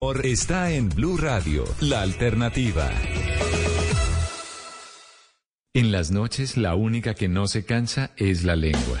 Está en Blue Radio, la alternativa. En las noches, la única que no se cansa es la lengua.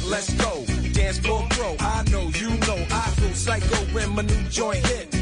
Let's go. Dance floor pro. I know, you know, I go psycho when my new joint hit.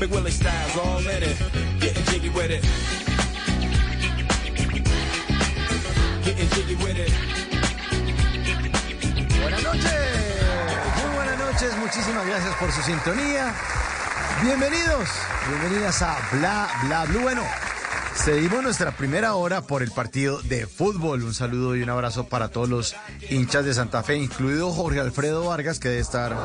Big Willie styles all in it. Getting jiggy with it. Getting jiggy with it. Buenas noches, muy buenas noches, muchísimas gracias por su sintonía. Bienvenidos, bienvenidas a Bla Bla Blue. Bueno, seguimos nuestra primera hora por el partido de fútbol. Un saludo y un abrazo para todos los hinchas de Santa Fe, incluido Jorge Alfredo Vargas, que debe estar.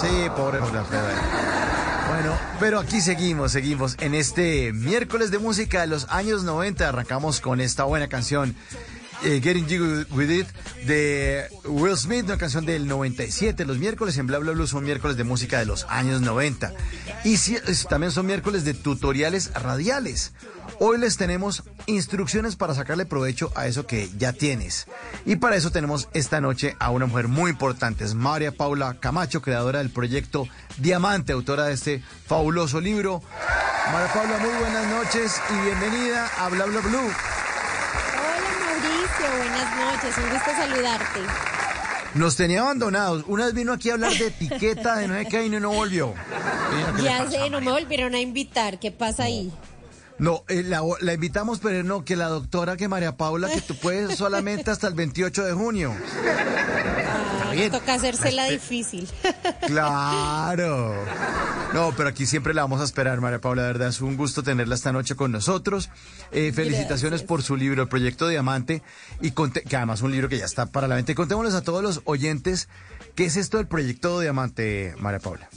Sí, pobre Jorge Alfredo. Bueno, pero aquí seguimos, seguimos en este miércoles de música de los años 90. Arrancamos con esta buena canción. Eh, Getting Jiggy With It de Will Smith, una canción del 97. Los miércoles en Bla Bla Blue son miércoles de música de los años 90. Y es- también son miércoles de tutoriales radiales. Hoy les tenemos instrucciones para sacarle provecho a eso que ya tienes. Y para eso tenemos esta noche a una mujer muy importante, es María Paula Camacho, creadora del proyecto Diamante, autora de este fabuloso libro. María Paula, muy buenas noches y bienvenida a Bla Bla Blue. Buenas noches, un gusto saludarte. Nos tenía abandonados. Una vez vino aquí a hablar de etiqueta, de no sé qué, y no, volvió. Mira, ¿qué le Ya pasa? sé, no me volvieron a invitar, ¿qué pasa ahí? No, eh, la, la invitamos, pero no, que la doctora, que María Paula, que tú puedes solamente hasta el 28 de junio. Bien. toca hacérsela difícil. Claro. No, pero aquí siempre la vamos a esperar, María Paula. De verdad, es un gusto tenerla esta noche con nosotros. Eh, felicitaciones Gracias. por su libro, El Proyecto Diamante, y que además es un libro que ya está para la venta. Y contémosles a todos los oyentes qué es esto del Proyecto Diamante, María Paula.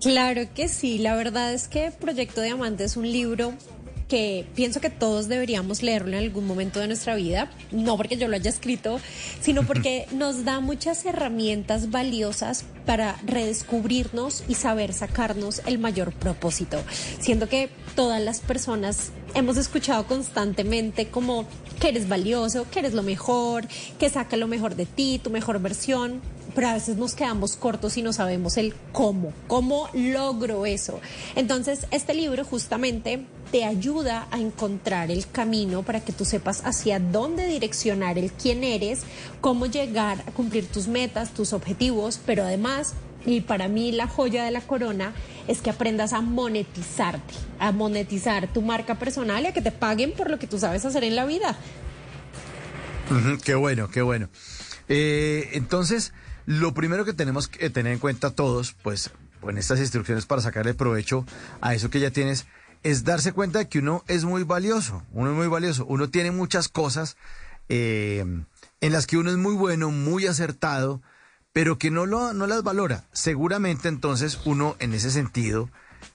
Claro que sí, la verdad es que Proyecto Diamante es un libro que pienso que todos deberíamos leerlo en algún momento de nuestra vida, no porque yo lo haya escrito, sino porque nos da muchas herramientas valiosas para redescubrirnos y saber sacarnos el mayor propósito. Siento que todas las personas hemos escuchado constantemente como que eres valioso, que eres lo mejor, que saca lo mejor de ti, tu mejor versión, pero a veces nos quedamos cortos y no sabemos el cómo, cómo logro eso. Entonces, este libro justamente te ayuda a encontrar el camino para que tú sepas hacia dónde direccionar el quién eres, cómo llegar a cumplir tus metas, tus objetivos, pero además, y para mí la joya de la corona es que aprendas a monetizarte, a monetizar tu marca personal y a que te paguen por lo que tú sabes hacer en la vida. Qué bueno, qué bueno. Eh, entonces, lo primero que tenemos que tener en cuenta todos, pues, en estas instrucciones para sacarle provecho a eso que ya tienes, es darse cuenta de que uno es muy valioso. Uno es muy valioso. Uno tiene muchas cosas eh, en las que uno es muy bueno, muy acertado, pero que no, lo, no las valora. Seguramente entonces uno en ese sentido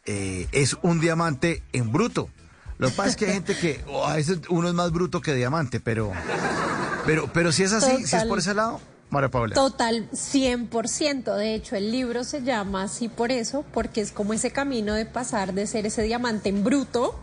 eh, es un diamante en bruto. Lo que pasa es que hay gente que oh, a veces uno es más bruto que diamante, pero, pero, pero si es así, si es por ese lado, María Paula? Total, 100%. De hecho, el libro se llama así por eso, porque es como ese camino de pasar de ser ese diamante en bruto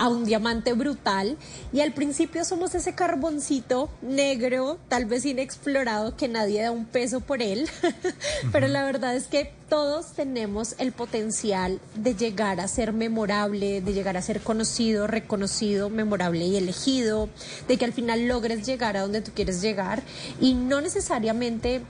a un diamante brutal. Y al principio somos ese carboncito negro, tal vez inexplorado, que nadie da un peso por él. Pero la verdad es que todos tenemos el potencial de llegar a ser memorable, de llegar a ser conocido, reconocido, memorable y elegido, de que al final logres llegar a donde tú quieres llegar y no necesariamente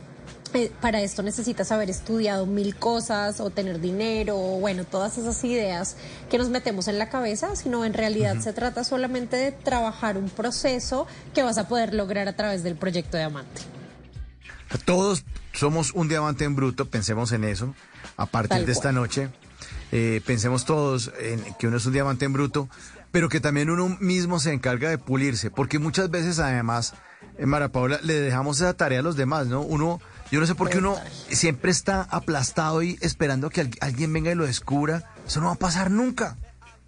para esto necesitas haber estudiado mil cosas o tener dinero o bueno, todas esas ideas que nos metemos en la cabeza, sino en realidad se trata solamente de trabajar un proceso que vas a poder lograr a través del proyecto Diamante. Todos somos un diamante en bruto, pensemos en eso, a partir de esta noche. Eh, pensemos todos en que uno es un diamante en bruto, pero que también uno mismo se encarga de pulirse, porque muchas veces además, en Mara Paula, le dejamos esa tarea a los demás, ¿no? Uno yo no sé por qué uno siempre está aplastado y esperando que alguien venga y lo descubra. Eso no va a pasar nunca.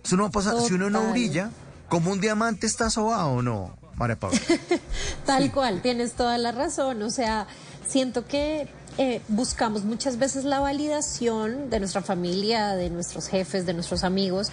Eso no va a pasar. Si uno no brilla, como un diamante está sobado o no, María Paula. Tal cual, tienes toda la razón. O sea, siento que eh, buscamos muchas veces la validación de nuestra familia, de nuestros jefes, de nuestros amigos,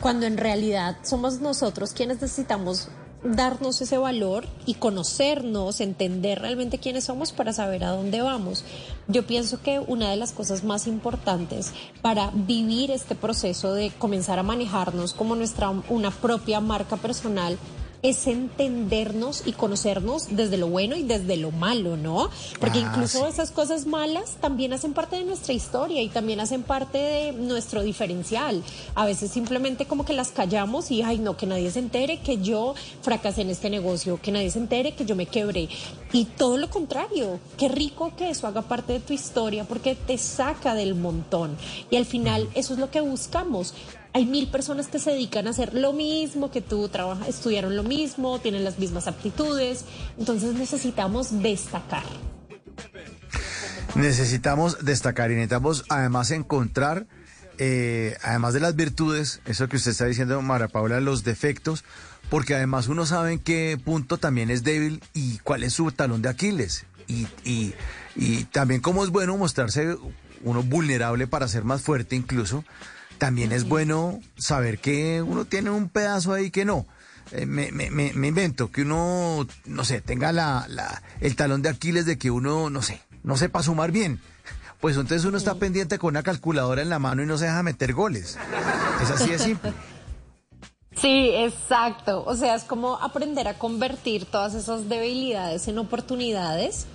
cuando en realidad somos nosotros quienes necesitamos darnos ese valor y conocernos, entender realmente quiénes somos para saber a dónde vamos. Yo pienso que una de las cosas más importantes para vivir este proceso de comenzar a manejarnos como nuestra una propia marca personal es entendernos y conocernos desde lo bueno y desde lo malo, ¿no? Porque ah, incluso esas cosas malas también hacen parte de nuestra historia y también hacen parte de nuestro diferencial. A veces simplemente como que las callamos y, ay, no, que nadie se entere que yo fracasé en este negocio, que nadie se entere que yo me quebré. Y todo lo contrario, qué rico que eso haga parte de tu historia porque te saca del montón. Y al final eso es lo que buscamos, hay mil personas que se dedican a hacer lo mismo que tú, trabajas, estudiaron lo mismo, tienen las mismas aptitudes, entonces necesitamos destacar. Necesitamos destacar y necesitamos además encontrar, eh, además de las virtudes, eso que usted está diciendo, Mara Paula, los defectos, porque además uno sabe en qué punto también es débil y cuál es su talón de Aquiles. Y, y, y también cómo es bueno mostrarse uno vulnerable para ser más fuerte incluso también es bueno saber que uno tiene un pedazo ahí que no. Eh, me, me, me, invento que uno, no sé, tenga la, la, el talón de Aquiles de que uno, no sé, no sepa sumar bien. Pues entonces uno está pendiente con una calculadora en la mano y no se deja meter goles. Es así de simple. Sí, exacto. O sea, es como aprender a convertir todas esas debilidades en oportunidades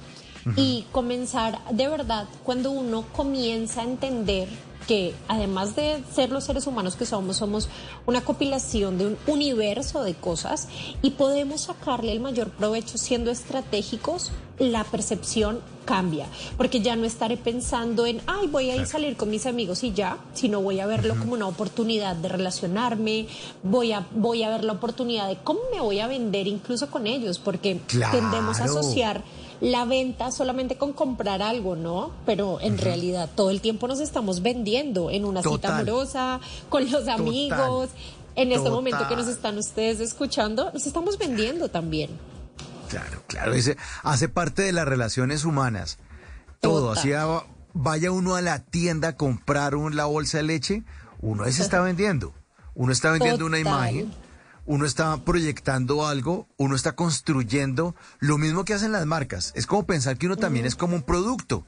y comenzar de verdad cuando uno comienza a entender que además de ser los seres humanos que somos, somos una compilación de un universo de cosas y podemos sacarle el mayor provecho siendo estratégicos, la percepción cambia, porque ya no estaré pensando en, ay, voy a ir a salir con mis amigos y ya, sino voy a verlo como una oportunidad de relacionarme, voy a, voy a ver la oportunidad de cómo me voy a vender incluso con ellos, porque tendemos a asociar la venta solamente con comprar algo, ¿no? Pero en realidad todo el tiempo nos estamos vendiendo en una cita amorosa, con los amigos. En este momento que nos están ustedes escuchando, nos estamos vendiendo también. Claro, claro, dice, hace parte de las relaciones humanas. Todo, así vaya uno a la tienda a comprar un, la bolsa de leche, uno se está vendiendo. Uno está vendiendo una imagen uno está proyectando algo, uno está construyendo lo mismo que hacen las marcas. Es como pensar que uno también es como un producto.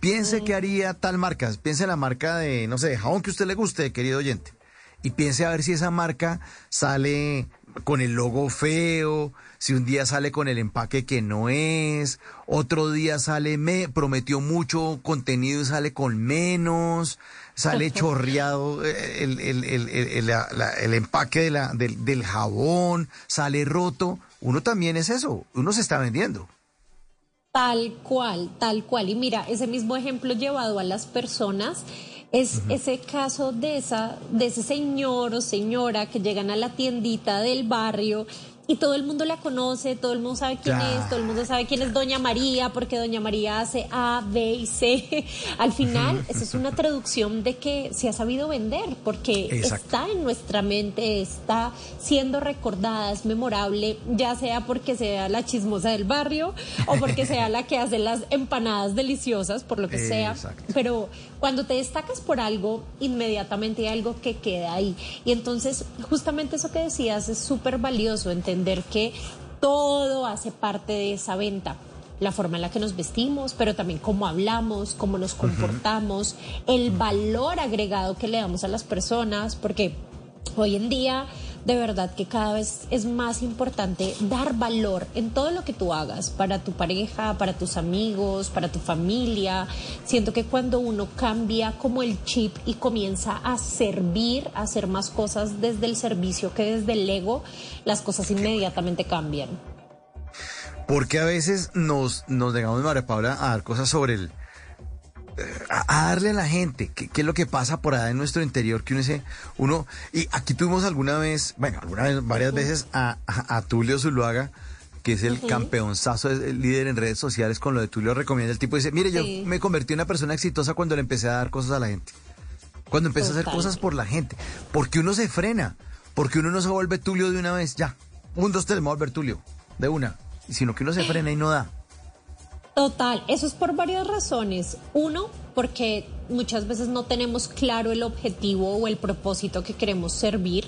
Piense que haría tal marca, piense en la marca de, no sé, de jabón que a usted le guste, querido oyente. Y piense a ver si esa marca sale con el logo feo, si un día sale con el empaque que no es, otro día sale, me prometió mucho contenido y sale con menos sale chorreado eh, el, el, el, el empaque de la, del, del jabón, sale roto. Uno también es eso, uno se está vendiendo. Tal cual, tal cual. Y mira, ese mismo ejemplo llevado a las personas es ese caso de esa de ese señor o señora que llegan a la tiendita del barrio y todo el mundo la conoce, todo el mundo sabe quién es, todo el mundo sabe quién es Doña María, porque Doña María hace A, B y C. Al final, esa es una traducción de que se ha sabido vender, porque está en nuestra mente, está siendo recordada, es memorable, ya sea porque sea la chismosa del barrio o porque sea la que hace las empanadas deliciosas, por lo que sea. Pero cuando te destacas por algo, inmediatamente hay algo que queda ahí. Y entonces, justamente eso que decías es súper valioso, entender que todo hace parte de esa venta. La forma en la que nos vestimos, pero también cómo hablamos, cómo nos comportamos, el valor agregado que le damos a las personas, porque hoy en día de verdad que cada vez es más importante dar valor en todo lo que tú hagas, para tu pareja, para tus amigos, para tu familia. Siento que cuando uno cambia como el chip y comienza a servir, a hacer más cosas desde el servicio que desde el ego, las cosas inmediatamente cambian. Porque a veces nos, nos dejamos, María Paula, a dar cosas sobre el a, darle a la gente qué, es lo que pasa por allá en nuestro interior, que uno dice, uno, y aquí tuvimos alguna vez, bueno, alguna vez, varias veces a, a, Tulio Zuluaga, que es el campeonzazo, el líder en redes sociales con lo de Tulio recomienda. El tipo dice, mire, yo me convertí en una persona exitosa cuando le empecé a dar cosas a la gente. Cuando empecé a hacer cosas por la gente. Porque uno se frena. Porque uno no se vuelve Tulio de una vez, ya. Un, dos, tres, me voy a volver Tulio. De una. Sino que uno se frena y no da. Total, eso es por varias razones. Uno, porque muchas veces no tenemos claro el objetivo o el propósito que queremos servir.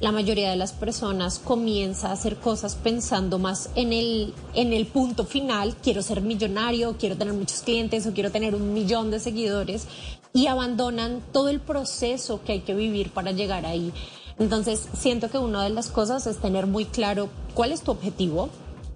La mayoría de las personas comienza a hacer cosas pensando más en el, en el punto final, quiero ser millonario, quiero tener muchos clientes o quiero tener un millón de seguidores y abandonan todo el proceso que hay que vivir para llegar ahí. Entonces, siento que una de las cosas es tener muy claro cuál es tu objetivo.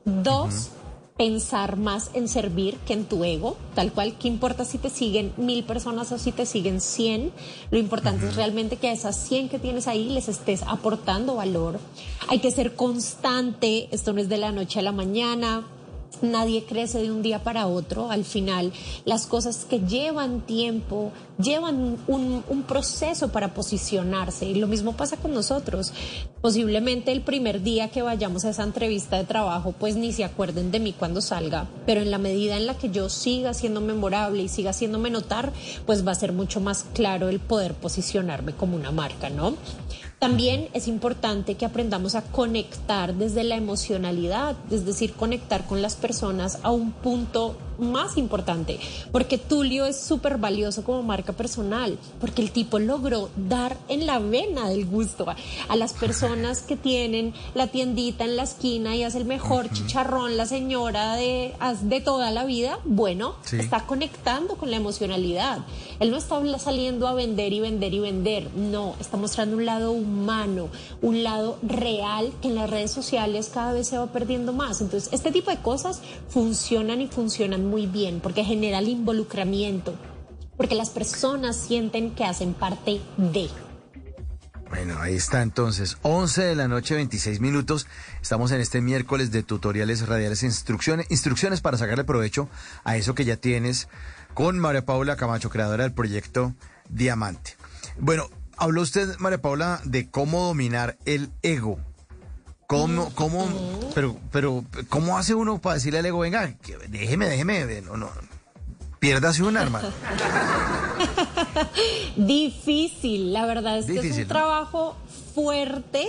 Dos, pensar más en servir que en tu ego, tal cual, ¿qué importa si te siguen mil personas o si te siguen cien? Lo importante es realmente que a esas cien que tienes ahí les estés aportando valor. Hay que ser constante, esto no es de la noche a la mañana, Nadie crece de un día para otro. Al final, las cosas que llevan tiempo, llevan un, proceso para posicionarse. Y lo mismo pasa con nosotros. Posiblemente el primer día que vayamos a esa entrevista de trabajo, pues ni se acuerden de mí cuando salga. Pero en la medida en la que yo siga siendo memorable y siga haciéndome notar, pues va a ser mucho más claro el poder posicionarme como una marca, ¿no? También es importante que aprendamos a conectar desde la emocionalidad, es decir, conectar con las personas a un punto más importante, porque Tulio es súper valioso como marca personal, porque el tipo logró dar en la vena del gusto a, las personas que tienen la tiendita en la esquina y hace el mejor chicharrón, la señora de, de toda la vida, bueno, está conectando con la emocionalidad. Él no está saliendo a vender y vender y vender, no, está mostrando un lado humano, un lado real que en las redes sociales cada vez se va perdiendo más. Entonces, este tipo de cosas funcionan y funcionan muy bien porque genera el involucramiento, porque las personas sienten que hacen parte de. Bueno, ahí está entonces, 11 de la noche, 26 minutos. Estamos en este miércoles de tutoriales radiales, instrucciones, instrucciones para sacarle provecho a eso que ya tienes con María Paula Camacho, creadora del proyecto Diamante. Bueno, habló usted, María Paula, de cómo dominar el ego. ¿Cómo, cómo, pero, pero, cómo hace uno para decirle al ego, venga, déjeme, déjeme, no, no, piérdase un arma? Difícil, la verdad es que es un trabajo fuerte.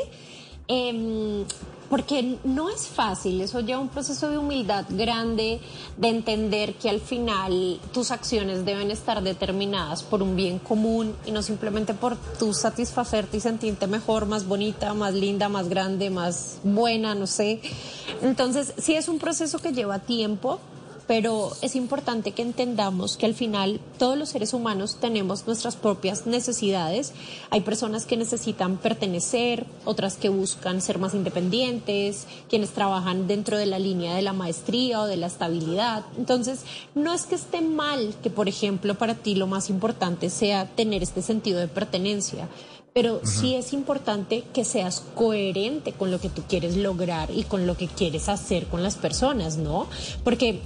Eh, porque no es fácil, eso lleva un proceso de humildad grande, de entender que al final tus acciones deben estar determinadas por un bien común y no simplemente por tu satisfacerte y sentirte mejor, más bonita, más linda, más grande, más buena, no sé. Entonces, sí es un proceso que lleva tiempo, pero es importante que entendamos que al final todos los seres humanos tenemos nuestras propias necesidades. Hay personas que necesitan pertenecer, otras que buscan ser más independientes, quienes trabajan dentro de la línea de la maestría o de la estabilidad. Entonces, no es que esté mal que, por ejemplo, para ti lo más importante sea tener este sentido de pertenencia pero sí es importante que seas coherente con lo que tú quieres lograr y con lo que quieres hacer con las personas, ¿no? Porque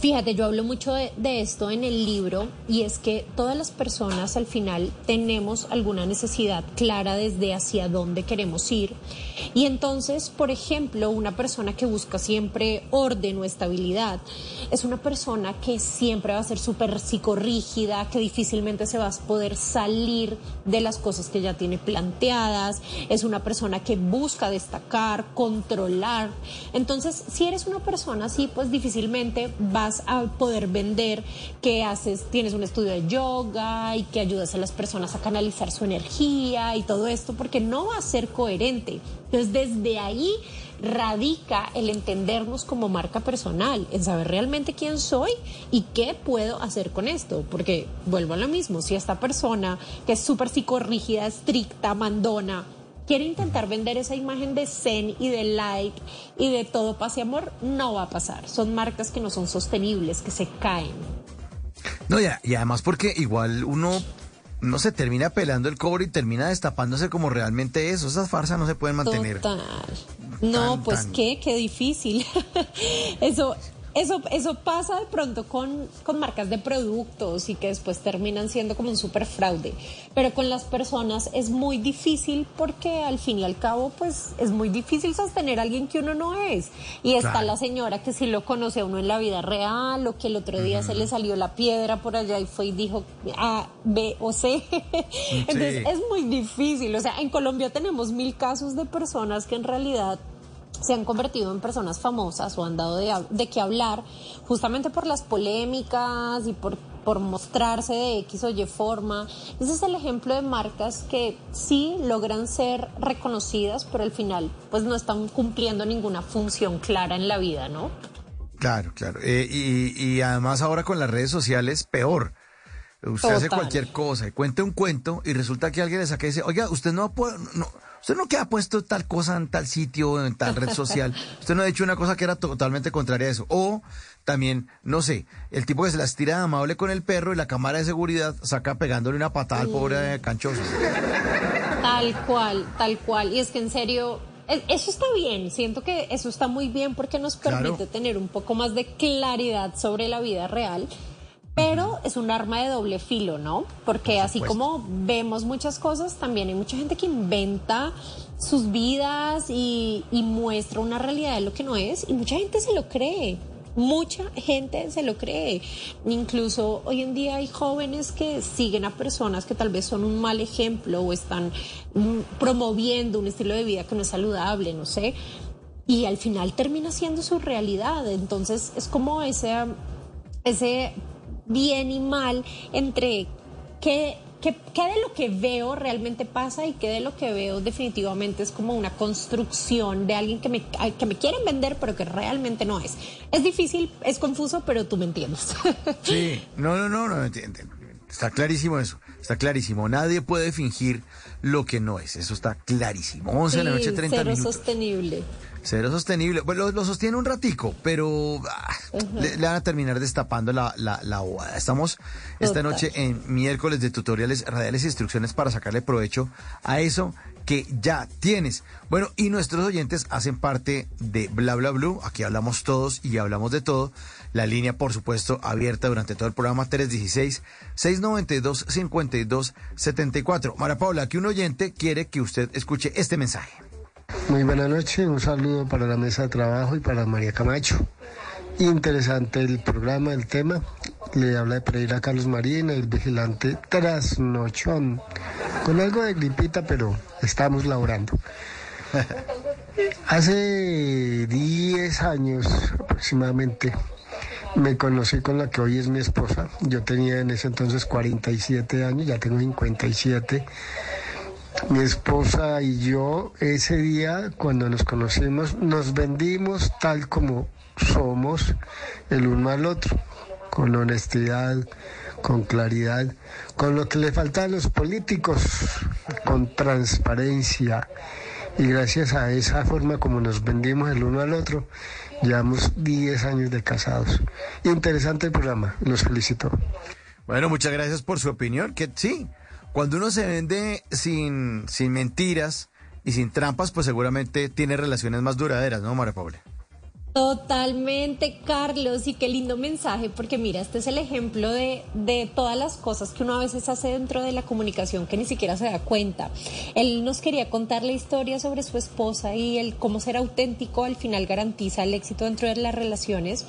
Fíjate, yo hablo mucho de, esto en el libro y es que todas las personas al final tenemos alguna necesidad clara desde hacia dónde queremos ir. Y entonces, por ejemplo, una persona que busca siempre orden o estabilidad es una persona que siempre va a ser súper psicorrígida, que difícilmente se va a poder salir de las cosas que ya tiene planteadas, es una persona que busca destacar, controlar. Entonces, si eres una persona así, pues difícilmente vas a poder vender que haces, tienes un estudio de yoga y que ayudas a las personas a canalizar su energía y todo esto, porque no va a ser coherente. Entonces, desde ahí radica el entendernos como marca personal, en saber realmente quién soy y qué puedo hacer con esto. Porque vuelvo a lo mismo, si esta persona que es súper psicorrígida, estricta, mandona, quiere intentar vender esa imagen de zen y de light y de todo paz y amor, no va a pasar. Son marcas que no son sostenibles, que se caen. No, ya, y además porque igual uno no se termina pelando el cobre y termina destapándose como realmente eso. Esas farsas no se pueden mantener. Total. No, pues qué, qué difícil. eso, eso, eso pasa de pronto con, con, marcas de productos y que después terminan siendo como un super fraude. Pero con las personas es muy difícil porque al fin y al cabo, pues es muy difícil sostener a alguien que uno no es. Y está claro. la señora que sí lo conoce a uno en la vida real o que el otro día uh -huh. se le salió la piedra por allá y fue y dijo A, B o C. Entonces sí. es muy difícil. O sea, en Colombia tenemos mil casos de personas que en realidad se han convertido en personas famosas o han dado de, de qué hablar justamente por las polémicas y por, por mostrarse de X o Y forma. Ese es el ejemplo de marcas que sí logran ser reconocidas, pero al final pues no están cumpliendo ninguna función clara en la vida, ¿no? Claro, claro. Eh, y, y, además ahora con las redes sociales, peor. Usted Total. hace cualquier cosa y cuenta un cuento y resulta que alguien le saca y dice, oiga, usted no puede... No, Usted no queda puesto tal cosa en tal sitio, en tal red social. Usted no ha dicho una cosa que era totalmente contraria a eso. O también, no sé, el tipo que se las tira de amable con el perro y la cámara de seguridad saca pegándole una patada al pobre canchoso. Tal cual, tal cual. Y es que en serio, e, eso está bien, siento que eso está muy bien porque nos permite claro. tener un poco más de claridad sobre la vida real pero es un arma de doble filo, ¿no? Porque así como vemos muchas cosas, también hay mucha gente que inventa sus vidas y, y, muestra una realidad de lo que no es y mucha gente se lo cree. Mucha gente se lo cree. Incluso hoy en día hay jóvenes que siguen a personas que tal vez son un mal ejemplo o están promoviendo un estilo de vida que no es saludable, no sé. Y al final termina siendo su realidad. Entonces es como ese, ese bien y mal entre qué, qué, qué, de lo que veo realmente pasa y qué de lo que veo definitivamente es como una construcción de alguien que me, que me quieren vender pero que realmente no es. Es difícil, es confuso, pero tú me entiendes. Sí, no, no, no, no entienden. Está clarísimo eso, está clarísimo. Nadie puede fingir lo que no es, eso está clarísimo. 11 de la noche, 30 cero minutos. sostenible. Cero sostenible. Bueno, lo, lo sostiene un ratico, pero ah, uh -huh. le, le, van a terminar destapando la, la, la bobada. Estamos esta Total. noche en miércoles de tutoriales radiales e instrucciones para sacarle provecho a eso que ya tienes. Bueno, y nuestros oyentes hacen parte de Bla Bla Blue. Aquí hablamos todos y hablamos de todo. La línea, por supuesto, abierta durante todo el programa 316-692-5274. Mara Paula, aquí un oyente quiere que usted escuche este mensaje. Muy buena noche, un saludo para la mesa de trabajo y para María Camacho. Interesante el programa, el tema. Le habla de Pereira Carlos Marín, el vigilante trasnochón. Con algo de gripita, pero estamos laborando. Hace 10 años aproximadamente me conocí con la que hoy es mi esposa. Yo tenía en ese entonces 47 años, ya tengo 57 mi esposa y yo ese día cuando nos conocimos nos vendimos tal como somos el uno al otro, con honestidad, con claridad, con lo que le falta a los políticos, con transparencia. Y gracias a esa forma como nos vendimos el uno al otro, llevamos 10 años de casados. Interesante el programa, los felicito. Bueno, muchas gracias por su opinión, que sí, cuando uno se vende sin, sin mentiras y sin trampas, pues seguramente tiene relaciones más duraderas, ¿no, María Paula? Totalmente, Carlos, y qué lindo mensaje, porque mira, este es el ejemplo de, de, todas las cosas que uno a veces hace dentro de la comunicación que ni siquiera se da cuenta. Él nos quería contar la historia sobre su esposa y el cómo ser auténtico al final garantiza el éxito dentro de las relaciones.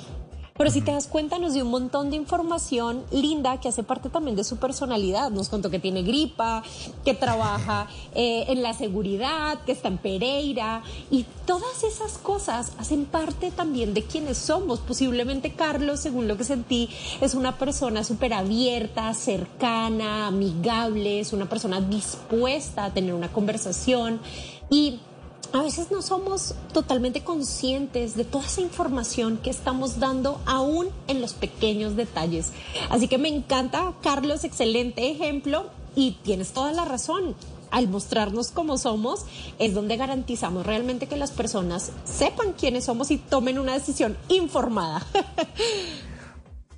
Pero si te das cuenta, nos dio un montón de información linda que hace parte también de su personalidad. Nos contó que tiene gripa, que trabaja eh, en la seguridad, que está en Pereira. Y todas esas cosas hacen parte también de quienes somos. Posiblemente Carlos, según lo que sentí, es una persona súper abierta, cercana, amigable, es una persona dispuesta a tener una conversación. Y a veces no somos totalmente conscientes de toda esa información que estamos dando aún en los pequeños detalles. Así que me encanta, Carlos, excelente ejemplo y tienes toda la razón. Al mostrarnos cómo somos es donde garantizamos realmente que las personas sepan quiénes somos y tomen una decisión informada.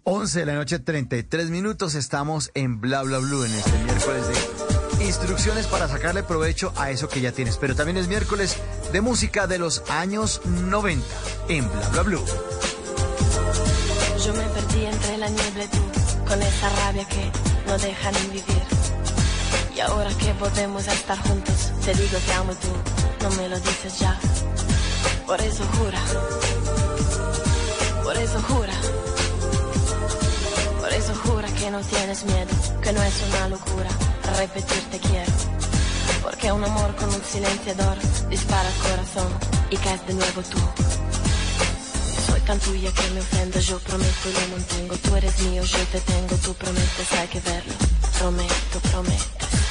11 de la noche, 33 minutos. Estamos en Bla Bla Blue en este miércoles de instrucciones para sacarle provecho a eso que ya tienes. Pero también es miércoles de música de los años 90 en Bla Bla Blue. Yo me perdí entre la niebla tú, con esa rabia que no deja ni vivir. Y ahora que podemos estar juntos, te digo que amo tú no me lo dices ya. Por eso jura, por eso jura, eso jura que no tienes miedo, que no es una locura repetirte quiero. Porque un amor con un silenciador dispara el corazón y caes de nuevo tú. Soy tan tuya que me ofendo, yo prometo y lo mantengo. Tú eres mío, yo te tengo, tú prometes, hay que verlo. Prometo, prometo.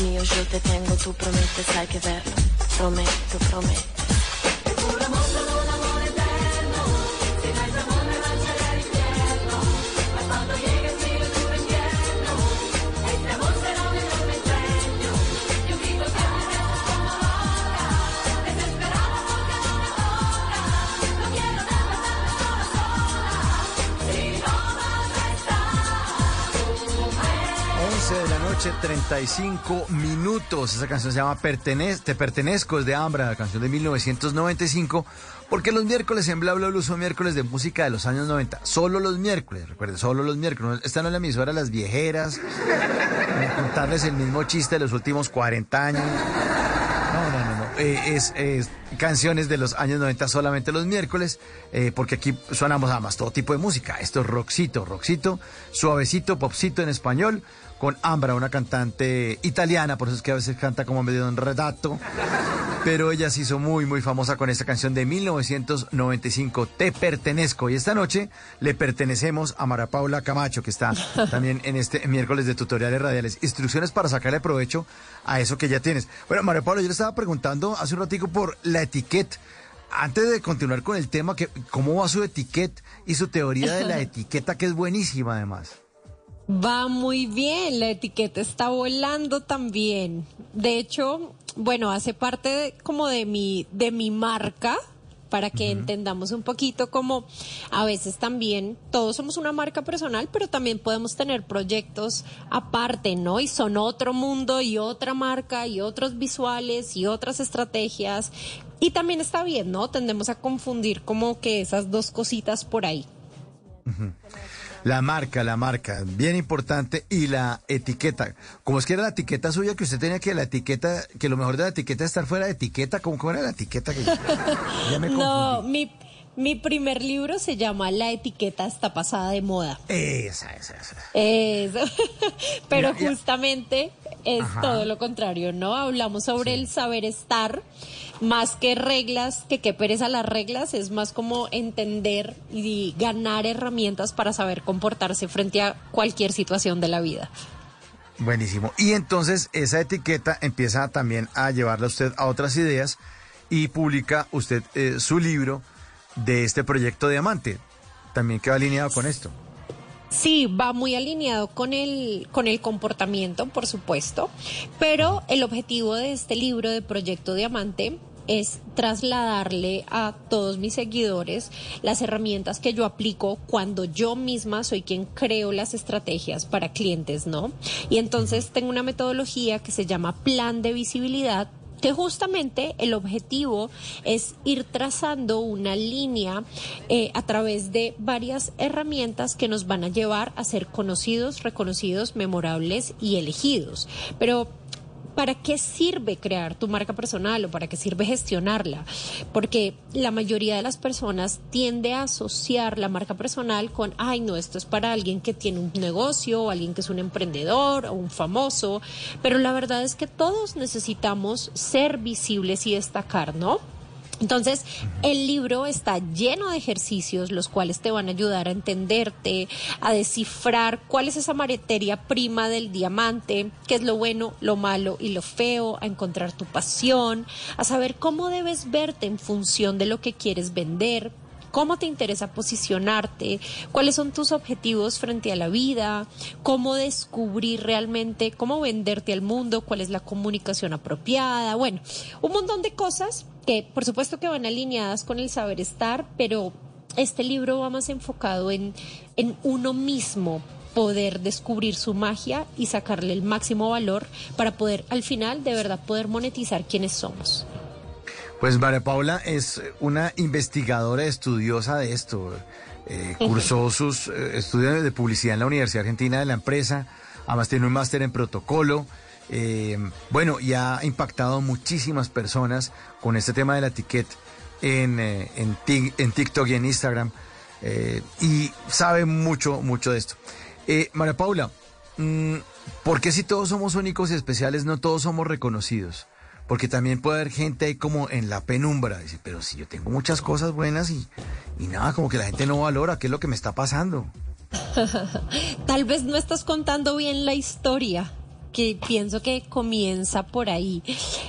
Mío, yo te tengo, tú prometes, hay que verlo. Prometo, prometo. 45 minutos. Esa canción se llama Pertenez Te Pertenezco, es de Ambra, la canción de 1995. Porque los miércoles en Bla Bla Blue son miércoles de música de los años 90. Solo los miércoles, recuerden, solo los miércoles. Esta no la emisora Las Viejeras. Contarles el mismo chiste de los últimos 40 años. No, no, no, no. Eh, es, es, canciones de los años 90 solamente los miércoles, eh, porque aquí sonamos además todo tipo de música. Esto es rockcito, rockcito, suavecito, popcito en español con Ambra, una cantante italiana, por eso es que a veces canta como medio un redato, pero ella se hizo muy, muy famosa con esta canción de 1995, Te Pertenezco. Y esta noche le pertenecemos a Mara Paula Camacho, que está también en este miércoles de tutoriales radiales. Instrucciones para sacarle provecho a eso que ya tienes. Bueno, Mara Paula, yo le estaba preguntando hace un ratico por la etiqueta. Antes de continuar con el tema, que, ¿cómo va su etiqueta y su teoría de la etiqueta, que es buenísima además? Va muy bien, la etiqueta está volando también. De hecho, bueno, hace parte como de mi, de mi marca, para que entendamos un poquito como a veces también todos somos una marca personal, pero también podemos tener proyectos aparte, ¿no? Y son otro mundo y otra marca y otros visuales y otras estrategias. Y también está bien, ¿no? Tendemos a confundir como que esas dos cositas por ahí. La marca, la marca, bien importante. Y la etiqueta. ¿Cómo es que era la etiqueta suya que usted tenía que la etiqueta, que lo mejor de la etiqueta es estar fuera de etiqueta? ¿Cómo, cómo era la etiqueta? Que ya me no, mi, mi primer libro se llama La etiqueta está pasada de moda. Esa, esa, esa. Eso. Pero justamente es todo lo contrario, ¿no? Hablamos sobre el saber estar más que reglas, que qué pereza las reglas, es más como entender y ganar herramientas para saber comportarse frente a cualquier situación de la vida. Buenísimo. Y entonces esa etiqueta empieza también a llevarla usted a otras ideas y publica usted eh, su libro de este proyecto Diamante, también que va alineado con esto. Sí, va muy alineado con el, con el comportamiento, por supuesto, pero el objetivo de este libro de Proyecto Diamante es trasladarle a todos mis seguidores las herramientas que yo aplico cuando yo misma soy quien creo las estrategias para clientes, ¿no? Y entonces tengo una metodología que se llama plan de visibilidad que justamente el objetivo es ir trazando una línea eh, a través de varias herramientas que nos van a llevar a ser conocidos, reconocidos, memorables y elegidos. Pero ¿para qué sirve crear tu marca personal o para qué sirve gestionarla? Porque la mayoría de las personas tiende a asociar la marca personal con, ay, no, esto es para alguien que tiene un negocio, o alguien que es un emprendedor o un famoso, pero la verdad es que todos necesitamos ser visibles y destacar, ¿no? Entonces, el libro está lleno de ejercicios, los cuales te van a ayudar a entenderte, a descifrar cuál es esa materia prima del diamante, qué es lo bueno, lo malo y lo feo, a encontrar tu pasión, a saber cómo debes verte en función de lo que quieres vender, cómo te interesa posicionarte, cuáles son tus objetivos frente a la vida, cómo descubrir realmente, cómo venderte al mundo, cuál es la comunicación apropiada, bueno, un montón de cosas que por supuesto que van alineadas con el saber estar, pero este libro va más enfocado en, en uno mismo, poder descubrir su magia y sacarle el máximo valor para poder al final de verdad poder monetizar quiénes somos. Pues María Paula es una investigadora estudiosa de esto. Eh, cursó sus eh, estudios de publicidad en la Universidad Argentina de la empresa, además tiene un máster en protocolo. Eh, bueno, y ha impactado muchísimas personas con este tema de la etiqueta en, en, en TikTok y en Instagram. y sabe mucho, mucho de esto. María Paula, mm, ¿por qué si todos somos únicos y especiales no todos somos reconocidos? Porque también puede haber gente ahí como en la penumbra. Dice, pero si yo tengo muchas cosas buenas y, y nada, como que la gente no valora qué es lo que me está pasando. Tal vez no estás contando bien la historia que pienso que comienza por ahí.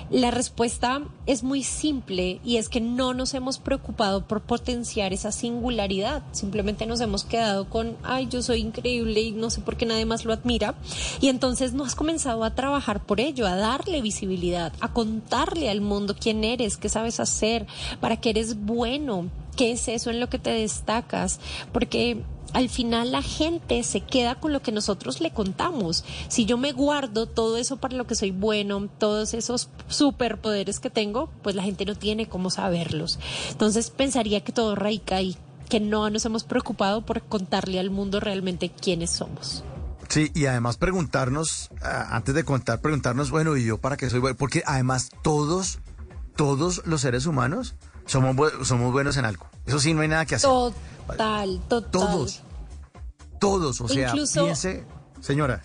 La respuesta es muy simple y es que no nos hemos preocupado por potenciar esa singularidad. Simplemente nos hemos quedado con, ay, yo soy increíble y no sé por qué nadie más lo admira. Y entonces no has comenzado a trabajar por ello, a darle visibilidad, a contarle al mundo quién eres, qué sabes hacer, para qué eres bueno, qué es eso en lo que te destacas. Porque al final la gente se queda con lo que nosotros le contamos. Si yo me guardo todo eso para lo que soy bueno, todos esos superpoderes que tengo, pues la gente no tiene cómo saberlos. Entonces pensaría que todo radica ahí, que no nos hemos preocupado por contarle al mundo realmente quiénes somos. Sí, y además preguntarnos, antes de contar, preguntarnos, bueno, ¿y yo para qué soy bueno? Porque además todos, todos los seres humanos somos, somos buenos en algo. Eso sí, no hay nada que hacer. Total, total. Todos. Todos, o sea, piense, señora.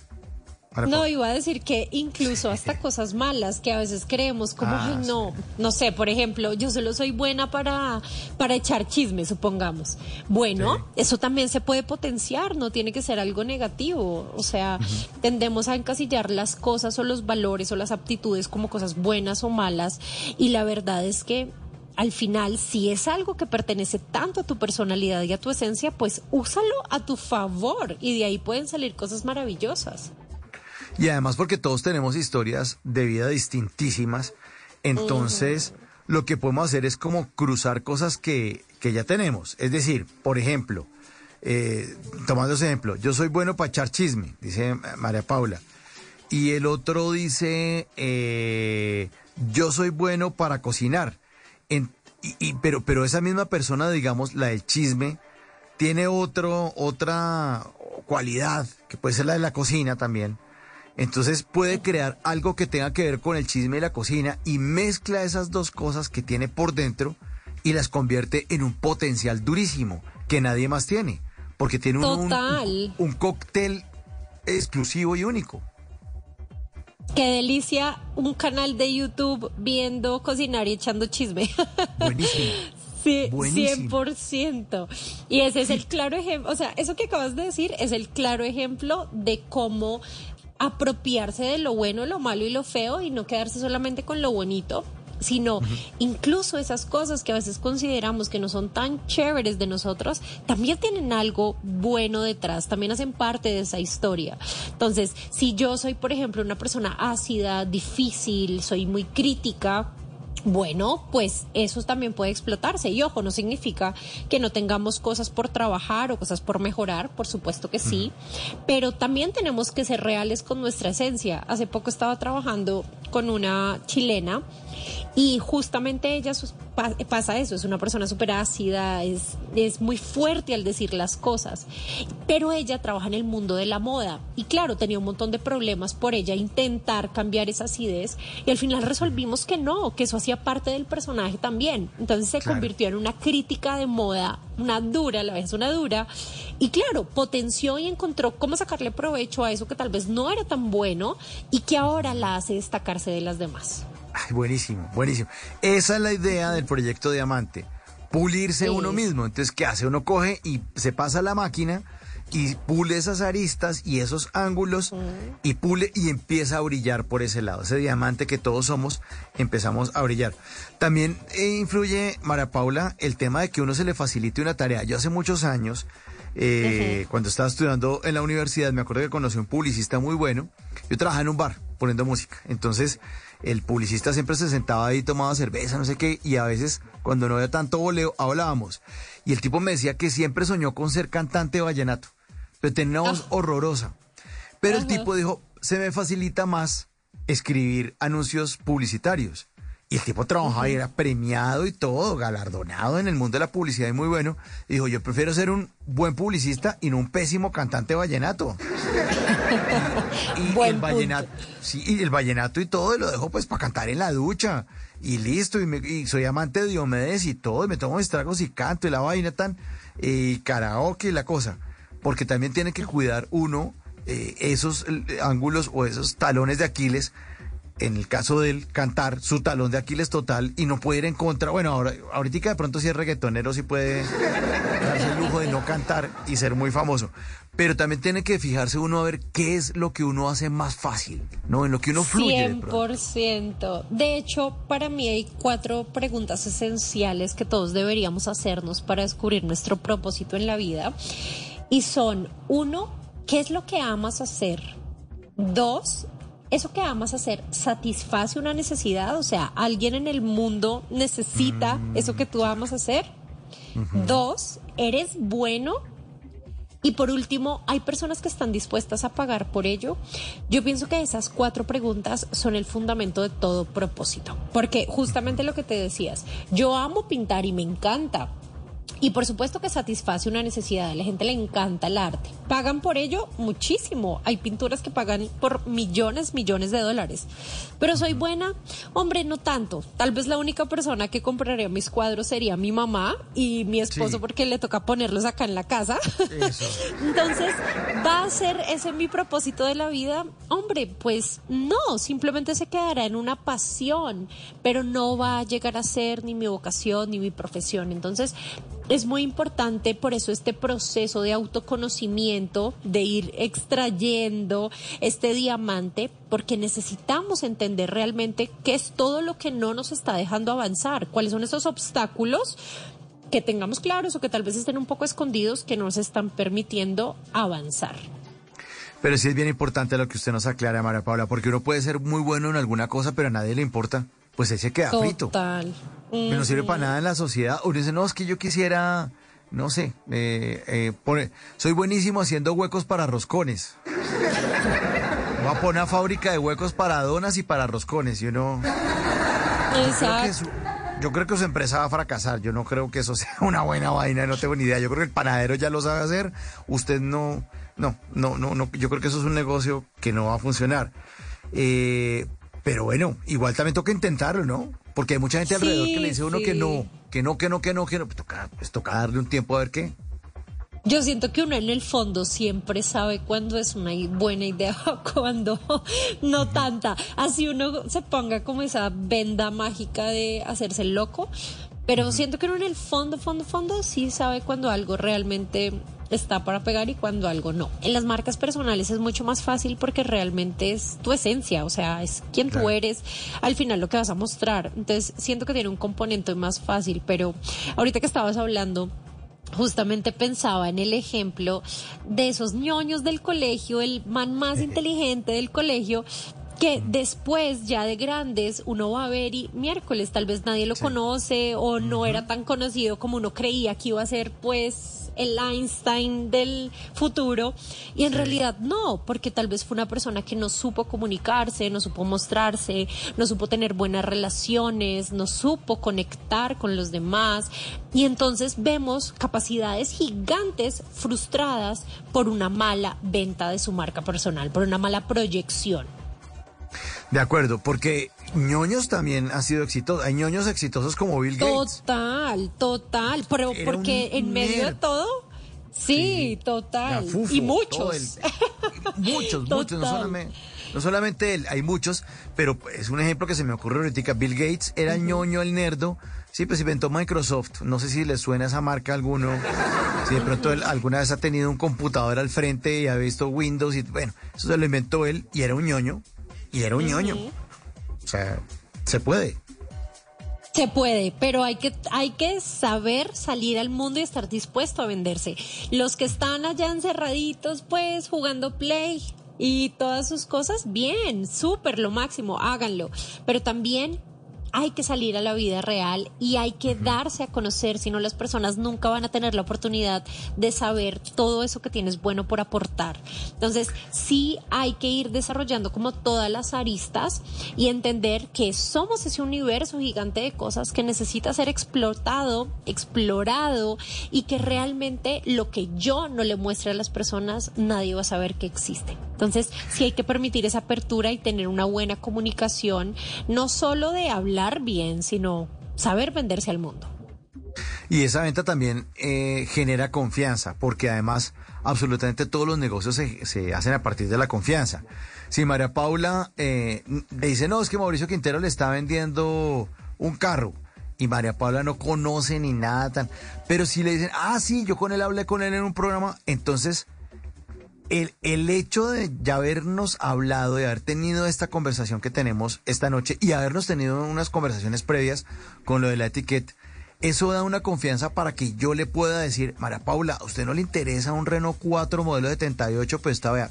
No, iba a decir que incluso hasta cosas malas que a veces creemos como, ay, ah, no, no sé, por ejemplo, yo solo soy buena para, para echar chisme, supongamos. Bueno, eso también se puede potenciar, no tiene que ser algo negativo. O sea, tendemos a encasillar las cosas o los valores o las aptitudes como cosas buenas o malas. Y la verdad es que al final, si es algo que pertenece tanto a tu personalidad y a tu esencia, pues úsalo a tu favor y de ahí pueden salir cosas maravillosas. Y además porque todos tenemos historias de vida distintísimas, entonces lo que podemos hacer es como cruzar cosas que, ya tenemos. Es decir, por ejemplo, eh, tomando ese ejemplo, yo soy bueno para echar chisme, dice María Paula, y el otro dice, eh, yo soy bueno para cocinar y, pero, pero esa misma persona, digamos, la del chisme, tiene otro, otra, cualidad, que puede ser la de la cocina también. Entonces puede crear algo que tenga que ver con el chisme de la cocina y mezcla esas dos cosas que tiene por dentro y las convierte en un potencial durísimo que nadie más tiene, porque tiene un, un, un cóctel exclusivo y único. Qué delicia un canal de YouTube viendo cocinar y echando chisme. Buenísimo. Sí, Buenísimo. 100%. Y ese es el claro ejemplo, o sea, eso que acabas de decir es el claro ejemplo de cómo apropiarse de lo bueno, lo malo y lo feo y no quedarse solamente con lo bonito, sino incluso esas cosas que a veces consideramos que no son tan chéveres de nosotros, también tienen algo bueno detrás, también hacen parte de esa historia. Entonces, si yo soy, por ejemplo, una persona ácida, difícil, soy muy crítica, bueno, pues eso también puede explotarse. Y ojo, no significa que no tengamos cosas por trabajar o cosas por mejorar, por supuesto que sí, pero también tenemos que ser reales con nuestra esencia. Hace poco estaba trabajando con una chilena y justamente ella pasa eso, es una persona súper ácida, es, es muy fuerte al decir las cosas, pero ella trabaja en el mundo de la moda y claro, tenía un montón de problemas por ella intentar cambiar esa acidez y al final resolvimos que no, que eso hacía parte del personaje también. Entonces se Claro. convirtió en una crítica de moda, una dura, a la vez una dura, y claro, potenció y encontró cómo sacarle provecho a eso que tal vez no era tan bueno y que ahora la hace destacarse de las demás. Ay, buenísimo, buenísimo. Esa es la idea del proyecto Diamante. Pulirse uno mismo. Entonces, ¿qué hace? Uno coge y se pasa a la máquina y pule esas aristas y esos ángulos y pule y empieza a brillar por ese lado. Ese diamante que todos somos, empezamos a brillar. También eh, influye, Mara Paula, el tema de que uno se le facilite una tarea. Yo hace muchos años, eh, cuando estaba estudiando en la universidad, me acuerdo que conocí a un publicista muy bueno. Yo trabajaba en un bar poniendo música. Entonces, el publicista siempre se sentaba ahí, tomaba cerveza, no sé qué, y a veces, cuando no había tanto voleo, hablábamos. Y el tipo me decía que siempre soñó con ser cantante de vallenato, pero tenía una voz horrorosa. Pero el tipo dijo, se me facilita más escribir anuncios publicitarios. Y el tipo trabajaba y era premiado y todo, galardonado en el mundo de la publicidad y muy bueno. Y dijo, yo prefiero ser un buen publicista y no un pésimo cantante vallenato. y el vallenato, sí, y el vallenato y todo, y lo dejo pues para cantar en la ducha. Y listo, y, me- y soy amante de Diomedes y todo, y me tomo mis tragos y canto y la vaina tan, y karaoke y la cosa. Porque también tiene que cuidar uno eh, esos eh, ángulos o esos talones de Aquiles. En el caso del cantar, su talón de Aquiles total y no puede ir en contra. Bueno, ahora, ahorita de pronto si es reggaetonero, sí puede darse el lujo de no cantar y ser muy famoso. Pero también tiene que fijarse uno a ver qué es lo que uno hace más fácil, ¿no? En lo que uno fluye. de pronto. 100%. De hecho, para mí hay cuatro preguntas esenciales que todos deberíamos hacernos para descubrir nuestro propósito en la vida. Y son, uno, ¿qué es lo que amas hacer? Dos, ¿eso que amas hacer satisface una necesidad? O sea, ¿alguien en el mundo necesita eso que tú amas hacer? Dos, ¿eres bueno? Y por último, ¿hay personas que están dispuestas a pagar por ello? Yo pienso que esas cuatro preguntas son el fundamento de todo propósito. Porque justamente lo que te decías, yo amo pintar y me encanta. Y por supuesto que satisface una necesidad, a la gente le encanta el arte. Pagan por ello muchísimo. Hay pinturas que pagan por millones, millones de dólares. Pero soy buena, hombre, no tanto. Tal vez la única persona que compraría mis cuadros sería mi mamá y mi esposo Sí. porque le toca ponerlos acá en la casa. Eso. Entonces, ¿va a ser ese mi propósito de la vida? Hombre, pues no, simplemente se quedará en una pasión, pero no va a llegar a ser ni mi vocación ni mi profesión. Entonces, es muy importante por eso este proceso de autoconocimiento, de ir extrayendo este diamante, porque necesitamos entender realmente qué es todo lo que no nos está dejando avanzar, cuáles son esos obstáculos que tengamos claros o que tal vez estén un poco escondidos que no nos están permitiendo avanzar. Pero sí es bien importante lo que usted nos aclara, María Paula, porque uno puede ser muy bueno en alguna cosa, pero a nadie le importa. Pues ahí se queda frito. Total. Que no sirve para nada en la sociedad. Uno dice, no, es que yo quisiera, no sé, eh, eh, pone- soy buenísimo haciendo huecos para roscones. Voy a poner una fábrica de huecos para donas y para roscones. Y uno... Yo creo, que su, yo creo que su empresa va a fracasar. Yo no creo que eso sea una buena vaina, no tengo ni idea. Yo creo que el panadero ya lo sabe hacer. Usted no, no, no, no, no, yo creo que eso es un negocio que no va a funcionar. Eh, pero bueno, igual también toca intentarlo, ¿no? Porque hay mucha gente alrededor que le dice a uno que no, que no, que no, que no, que no. Pues toca, pues toca darle un tiempo a ver qué. Yo siento que uno en el fondo siempre sabe cuándo es una buena idea o cuándo no tanta. Así uno se ponga como esa venda mágica de hacerse loco. Pero siento que uno en el fondo, fondo, fondo sí sabe cuando algo realmente está para pegar y cuando algo no. En las marcas personales es mucho más fácil porque realmente es tu esencia, o sea, es quien tú eres, al final lo que vas a mostrar. Entonces, siento que tiene un componente más fácil, pero ahorita que estabas hablando justamente pensaba en el ejemplo de esos ñoños del colegio, el man más inteligente del colegio, que después ya de grandes uno va a ver y miércoles tal vez nadie lo conoce o no era tan conocido como uno creía que iba a ser pues el Einstein del futuro. Y en realidad no, porque tal vez fue una persona que no supo comunicarse, no supo mostrarse, no supo tener buenas relaciones, no supo conectar con los demás. Y entonces vemos capacidades gigantes frustradas por una mala venta de su marca personal, por una mala proyección. De acuerdo, porque ñoños también ha sido exitosos. Hay ñoños exitosos como Bill Gates. Total, total. Pero porque en medio de todo. Sí, total. y muchos. muchos, muchos. No solamente, no solamente él, hay muchos, pero es un ejemplo que se me ocurre ahorita. Bill Gates era ñoño, el nerdo. Sí, pues inventó Microsoft. No sé si le suena esa marca a alguno. Si de pronto él alguna vez ha tenido un computador al frente y ha visto Windows y bueno, eso se lo inventó él y era un ñoño. Y era un ñoño. O sea, se puede. Se puede, pero hay que, hay que saber salir al mundo y estar dispuesto a venderse. Los que están allá encerraditos, pues jugando play y todas sus cosas, bien, súper, lo máximo, háganlo. Pero también hay que salir a la vida real y hay que darse a conocer, si no las personas nunca van a tener la oportunidad de saber todo eso que tienes bueno por aportar. Entonces, sí hay que ir desarrollando como todas las aristas y entender que somos ese universo gigante de cosas que necesita ser explotado, explorado y que realmente lo que yo no le muestre a las personas, nadie va a saber que existe. Entonces, sí hay que permitir esa apertura y tener una buena comunicación, no solo de hablar bien, sino saber venderse al mundo. Y esa venta también eh, genera confianza, porque además absolutamente todos los negocios se, hacen a partir de la confianza. Si María Paula eh, le dice, no, es que Mauricio Quintero le está vendiendo un carro, y María Paula no conoce ni nada tan... Pero si le dicen, ah, sí, yo con él hablé con él en un programa, entonces el, el, hecho de ya habernos hablado, de haber tenido esta conversación que tenemos esta noche y habernos tenido unas conversaciones previas con lo de la etiqueta, eso da una confianza para que yo le pueda decir, María Paula, ¿a usted no le interesa un Renault 4 modelo 78? Pues está, vea,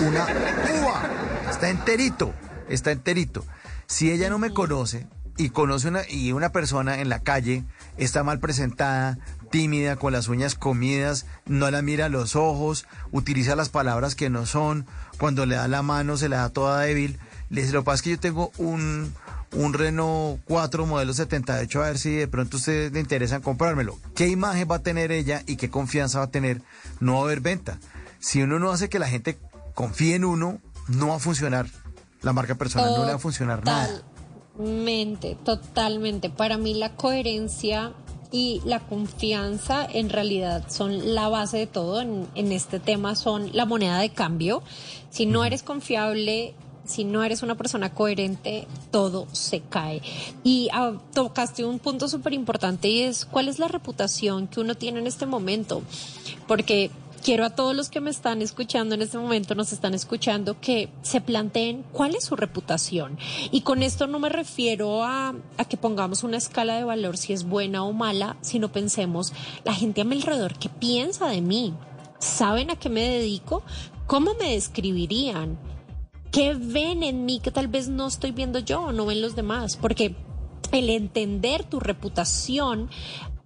una uva, está enterito, está enterito. Si ella no me conoce y conoce una, y una persona en la calle, está mal presentada, tímida, con las uñas comidas, no la mira a los ojos, utiliza las palabras que no son, cuando le da la mano se le da toda débil. Le dice, lo que pasa es que yo tengo un, un Renault 4 modelo 78, a ver si de pronto ustedes le interesan comprármelo. ¿Qué imagen va a tener ella y qué confianza va a tener? No va a haber venta. Si uno no hace que la gente confíe en uno, no va a funcionar. La marca personal no le va a funcionar nada. Totalmente, totalmente. Para mí la coherencia y la confianza en realidad son la base de todo en, este tema, son la moneda de cambio. Si no eres confiable, si no eres una persona coherente, todo se cae. Y ah, tocaste un punto súper importante y es cuál es la reputación que uno tiene en este momento. Porque quiero a todos los que me están escuchando en este momento, nos están escuchando, que se planteen cuál es su reputación. Y con esto no me refiero a, que pongamos una escala de valor si es buena o mala, sino pensemos, la gente a mi alrededor, ¿qué piensa de mí? ¿Saben a qué me dedico? ¿Cómo me describirían? ¿Qué ven en mí que tal vez no estoy viendo yo no ven los demás? Porque el entender tu reputación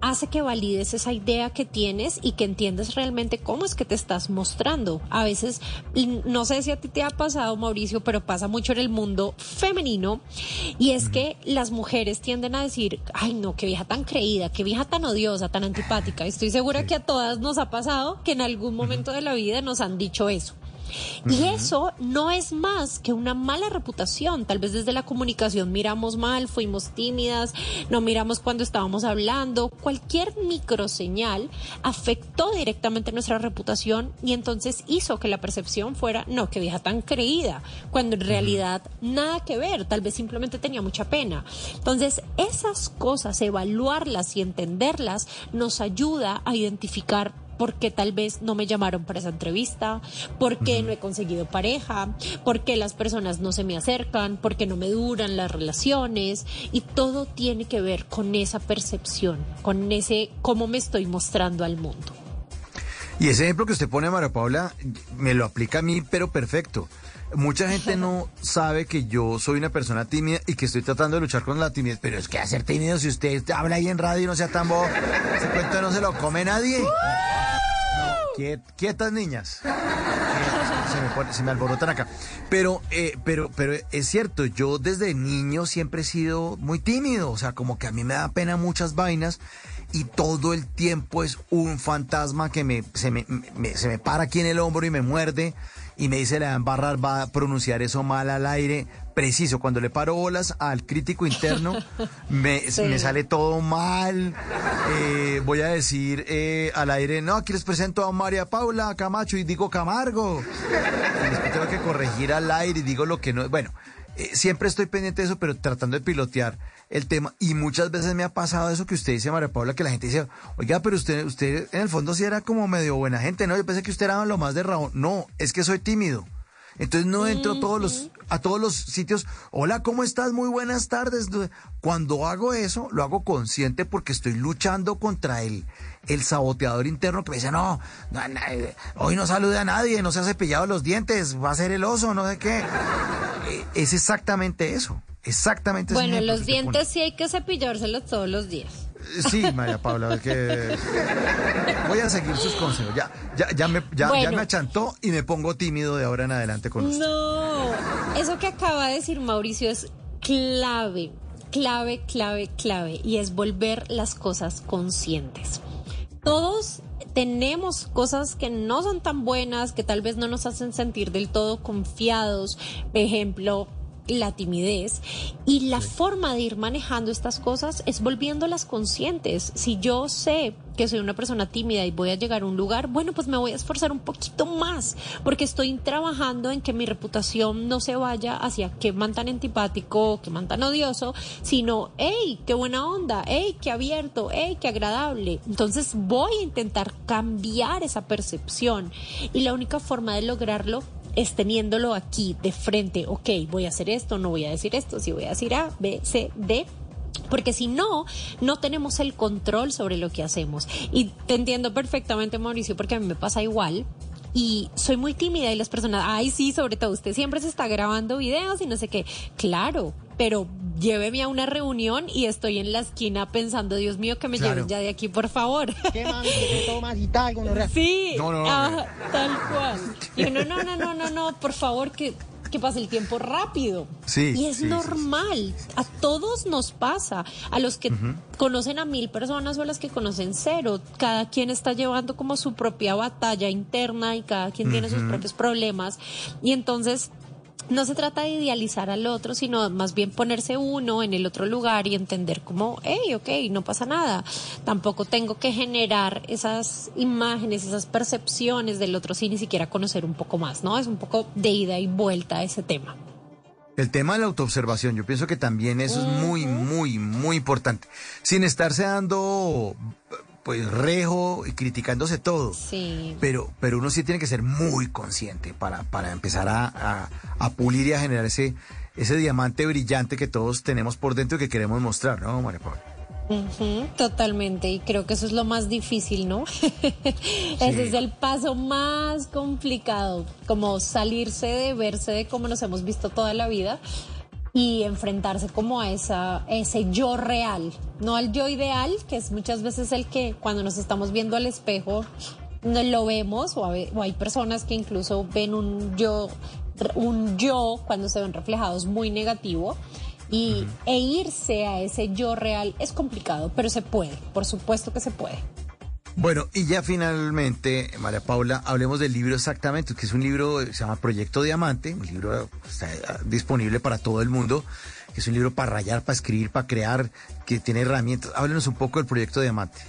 hace que valides esa idea que tienes y que entiendes realmente cómo es que te estás mostrando. A veces, no sé si a ti te ha pasado, Mauricio, pero pasa mucho en el mundo femenino, y es que las mujeres tienden a decir, ay no, qué vieja tan creída, qué vieja tan odiosa, tan antipática. Estoy segura que a todas nos ha pasado que en algún momento de la vida nos han dicho eso. Y eso no es más que una mala reputación. Tal vez desde la comunicación miramos mal, fuimos tímidas, no miramos cuando estábamos hablando. Cualquier microseñal afectó directamente nuestra reputación y entonces hizo que la percepción fuera, no, que vieja tan creída, cuando en realidad nada que ver, tal vez simplemente tenía mucha pena. Entonces, esas cosas, evaluarlas y entenderlas, nos ayuda a identificar porque tal vez no me llamaron para esa entrevista, porque no he conseguido pareja, porque las personas no se me acercan, porque no me duran las relaciones y todo tiene que ver con esa percepción, con ese cómo me estoy mostrando al mundo. Y ese ejemplo que usted pone, María Paula, me lo aplica a mí, pero perfecto. Mucha gente no sabe que yo soy una persona tímida y que estoy tratando de luchar con la timidez. Pero es que hacer tímido si usted habla ahí en radio y no sea tan bobo, ese cuento no se lo come nadie. quietas niñas. Se me, se me, alborotan acá. Pero, eh, pero, pero es cierto, yo desde niño siempre he sido muy tímido. O sea, como que a mí me da pena muchas vainas y todo el tiempo es un fantasma que me, se, me, se me para aquí en el hombro y me muerde y me dice, le va a embarrar, va a pronunciar eso mal al aire. Preciso, cuando le paro bolas al crítico interno, me, me sale todo mal. Eh, voy a decir eh, al aire, no, aquí les presento a María Paula Camacho y digo Camargo. Y después tengo que corregir al aire y digo lo que no. Bueno, eh, siempre estoy pendiente de eso, pero tratando de pilotear el tema. Y muchas veces me ha pasado eso que usted dice, María Paula, que la gente dice, oiga, pero usted, usted en el fondo sí era como medio buena gente, ¿no? Yo pensé que usted era lo más de Raúl. No, es que soy tímido. Entonces no entro a todos los, a todos los sitios. Hola, ¿cómo estás? Muy buenas tardes. Cuando hago eso, lo hago consciente porque estoy luchando contra el, el saboteador interno que me dice, no, no hoy no salude a nadie, no se ha cepillado los dientes, va a ser el oso, no sé qué. Eh, es exactamente eso. Exactamente. Bueno, los dientes sí hay que cepillárselos todos los días. Sí, María Paula, que voy a seguir sus consejos. Ya, ya, ya, me, ya, ya, me achantó y me pongo tímido de ahora en adelante con usted. No, eso que acaba de decir Mauricio es clave, clave, clave, clave, y es volver las cosas conscientes. Todos tenemos cosas que no son tan buenas, que tal vez no nos hacen sentir del todo confiados. Por ejemplo, la timidez y la forma de ir manejando estas cosas es volviéndolas conscientes. Si yo sé que soy una persona tímida y voy a llegar a un lugar, bueno, pues me voy a esforzar un poquito más porque estoy trabajando en que mi reputación no se vaya hacia que man tan antipático, que man tan odioso, sino, hey, qué buena onda, hey, qué abierto, hey, qué agradable. Entonces voy a intentar cambiar esa percepción y la única forma de lograrlo es teniéndolo aquí de frente, ok, voy a hacer esto, no voy a decir esto, si voy a decir A, B, C, D, porque si no, no tenemos el control sobre lo que hacemos. Y te entiendo perfectamente, Mauricio, porque a mí me pasa igual. Y soy muy tímida y las personas, ay, sí, sobre todo usted siempre se está grabando videos y no sé qué. Claro, pero lléveme a una reunión y estoy en la esquina pensando, Dios mío, que me lleven ya de aquí, por favor. ¿Qué tomas y tal? Sí, no, no, no, tal cual. Y no, no, no, no, no, no, por favor, que que pase el tiempo rápido. Sí. Y es normal. A todos nos pasa. A los que conocen a mil personas o a las que conocen cero. Cada quien está llevando como su propia batalla interna y cada quien tiene sus propios problemas. Y entonces no se trata de idealizar al otro, sino más bien ponerse uno en el otro lugar y entender como, hey, ok, no pasa nada. Tampoco tengo que generar esas imágenes, esas percepciones del otro sin ni siquiera conocer un poco más, ¿no? Es un poco de ida y vuelta a ese tema. El tema de la autoobservación, yo pienso que también eso es muy, muy, muy importante. Sin estarse dando pues rejo y criticándose todo. Sí. Pero, pero uno sí tiene que ser muy consciente para, para empezar a, a, pulir y a generar ese, ese diamante brillante que todos tenemos por dentro y que queremos mostrar, ¿no, María Paula? totalmente, y creo que eso es lo más difícil, ¿no? Ese es el paso más complicado, como salirse de verse de cómo nos hemos visto toda la vida y enfrentarse como a esa, ese yo real, no al yo ideal, que es muchas veces el que cuando nos estamos viendo al espejo lo vemos o, hay personas que incluso ven un yo, un yo cuando se ven reflejados muy negativo y, e irse a ese yo real es complicado, pero se puede, por supuesto que se puede. Bueno, y ya finalmente, María Paula, hablemos del libro exactamente, que es un libro, se llama Proyecto Diamante, un libro está disponible para todo el mundo, que es un libro para rayar, para escribir, para crear, que tiene herramientas. Háblenos un poco del Proyecto Diamante.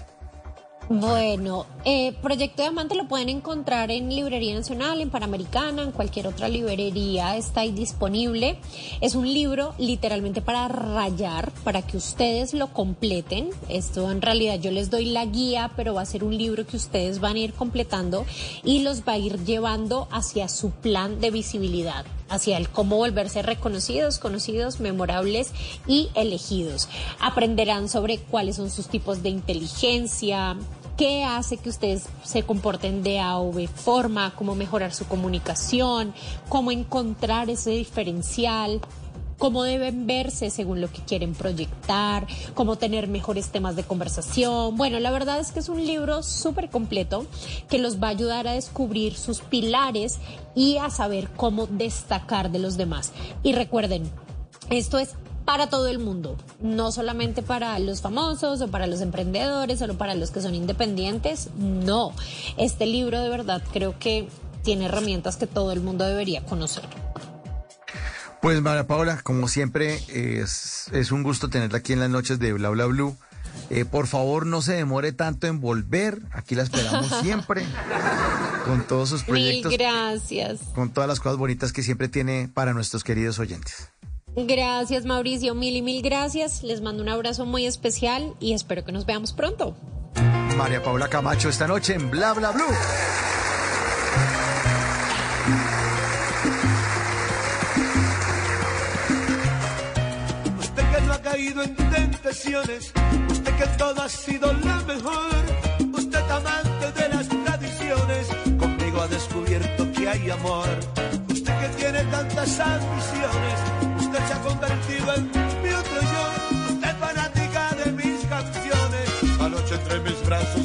Bueno, eh, Proyecto Diamante lo pueden encontrar en Librería Nacional, en Panamericana, en cualquier otra librería está ahí disponible. Es un libro literalmente para rayar, para que ustedes lo completen. Esto en realidad yo les doy la guía, pero va a ser un libro que ustedes van a ir completando y los va a ir llevando hacia su plan de visibilidad hacia el cómo volverse reconocidos, conocidos, memorables y elegidos. Aprenderán sobre cuáles son sus tipos de inteligencia, qué hace que ustedes se comporten de A o B forma, cómo mejorar su comunicación, cómo encontrar ese diferencial, cómo deben verse según lo que quieren proyectar, cómo tener mejores temas de conversación. Bueno, la verdad es que es un libro súper completo que los va a ayudar a descubrir sus pilares y a saber cómo destacar de los demás. Y recuerden, esto es para todo el mundo, no solamente para los famosos o para los emprendedores, solo para los que son independientes, no. Este libro de verdad creo que tiene herramientas que todo el mundo debería conocer. Pues María Paula, como siempre, es, es un gusto tenerla aquí en las noches de Bla Bla Blue. Eh, por favor, no se demore tanto en volver. Aquí la esperamos siempre. Con todos sus proyectos. Mil gracias. Con todas las cosas bonitas que siempre tiene para nuestros queridos oyentes. Gracias Mauricio, mil y mil gracias. Les mando un abrazo muy especial y espero que nos veamos pronto. María Paula Camacho esta noche en Bla Bla Blue. Usted que no ha caído en tentaciones, usted que todo ha sido la mejor, usted amante de las tradiciones, conmigo ha descubierto que hay amor. Usted que tiene tantas ambiciones convertido en mi otro yo. Usted fanática de mis canciones. Anoche entre mis brazos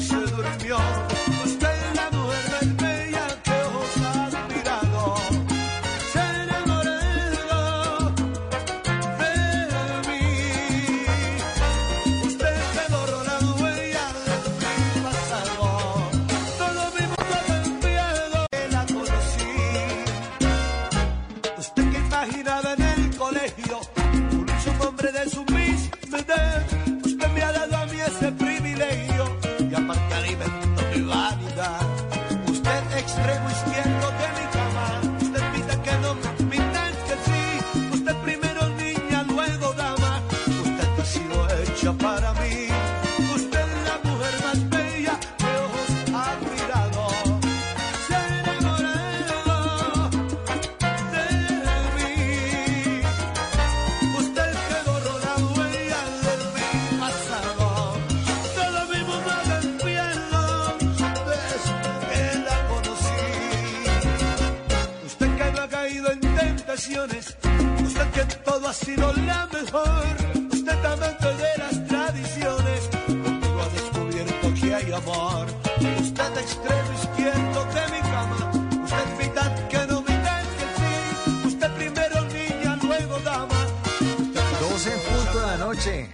Usted que todo ha sido la mejor. Usted amante de las tradiciones. Contigo ha descubierto que hay amor. Usted extremo izquierdo de mi cama. Usted mitad que no mitad que sí. Usted primero niña, luego dama. 12 en punto de la noche.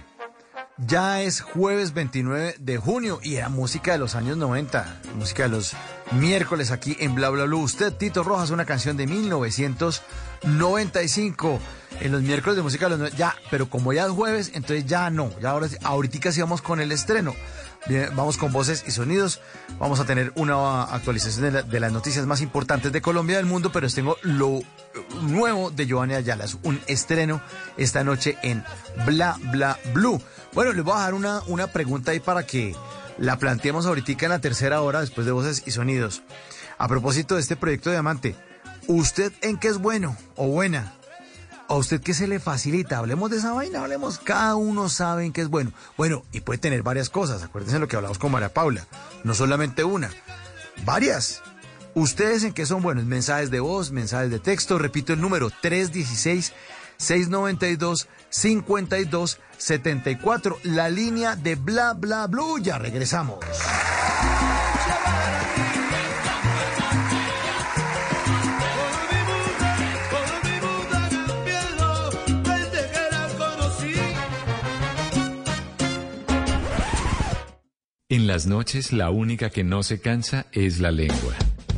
Ya es jueves 29 de junio y era música de los años 90, música de los miércoles aquí en Bla Bla Blue. Usted, Tito Rojas, una canción de 1995. En los miércoles de música ya, pero como ya es jueves, entonces ya no. Ya ahora ahorita sí vamos con el estreno. Bien, vamos con voces y sonidos. Vamos a tener una actualización de, las noticias más importantes de Colombia del mundo, pero tengo lo nuevo de Giovanni Ayala, es un estreno esta noche en Bla Bla Blue. Bueno, les voy a dejar una, una pregunta ahí para que la planteemos ahorita en la tercera hora después de voces y sonidos. A propósito de este proyecto de Diamante, ¿usted en qué es bueno o buena? ¿A usted qué se le facilita? Hablemos de esa vaina, hablemos. Cada uno sabe en qué es bueno. Bueno, y puede tener varias cosas. Acuérdense de lo que hablamos con María Paula. No solamente una, varias. ¿Ustedes en qué son buenos? Mensajes de voz, mensajes de texto. Repito el número 316 692-5274, la línea de Bla Bla Blue. Ya regresamos. En las noches la única que no se cansa es la lengua.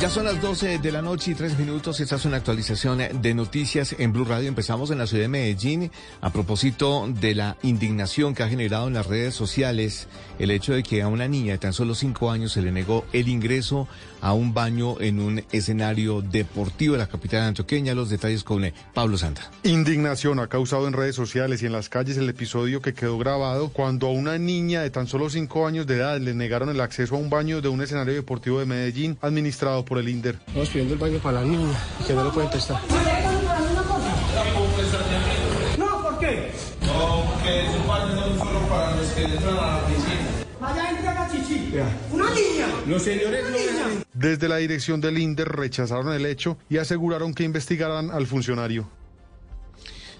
Ya son las 12 de la noche y 3 minutos. Esta es una actualización de noticias en Blue Radio. Empezamos en la ciudad de Medellín a propósito de la indignación que ha generado en las redes sociales el hecho de que a una niña de tan solo 5 años se le negó el ingreso a un baño en un escenario deportivo de la capital antioqueña. Los detalles con eh, Pablo Santa. Indignación ha causado en redes sociales y en las calles el episodio que quedó grabado cuando a una niña de tan solo 5 años de edad le negaron el acceso a un baño de un escenario deportivo de Medellín administrado por el INDER. Estamos pidiendo el baño para la niña, que no lo pueden testar. No, ¿por qué? No, porque esos baños son solo para los que entran a la piscina. Vaya, entra a chichi. Una niña. Los señores no dejan Desde la dirección del INDER rechazaron el hecho y aseguraron que investigarán al funcionario.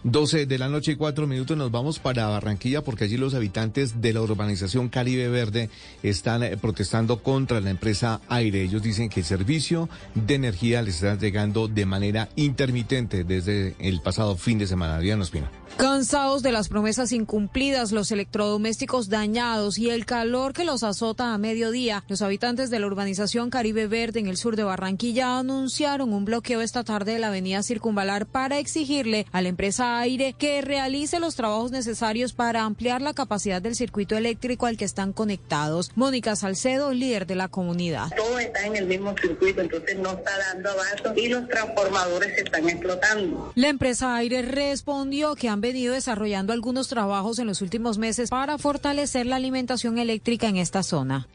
12 de la noche y 4 minutos nos vamos para Barranquilla porque allí los habitantes de la urbanización Caribe Verde están eh, protestando contra la empresa Aire. Ellos dicen que el servicio de energía les está llegando de manera intermitente desde el pasado fin de semana. Diana Espina. Cansados de las promesas incumplidas, los electrodomésticos dañados y el calor que los azota a mediodía, los habitantes de la urbanización Caribe Verde en el sur de Barranquilla anunciaron un bloqueo esta tarde de la avenida Circunvalar para exigirle a la empresa Aire que realice los trabajos necesarios para ampliar la capacidad del circuito eléctrico al que están conectados. Mónica Salcedo, líder de la comunidad. todo está en el mismo circuito, entonces no está dando abasto y los transformadores se están explotando. La empresa Aire respondió que han venido desarrollando algunos trabajos en los últimos meses para fortalecer la alimentación eléctrica en esta zona.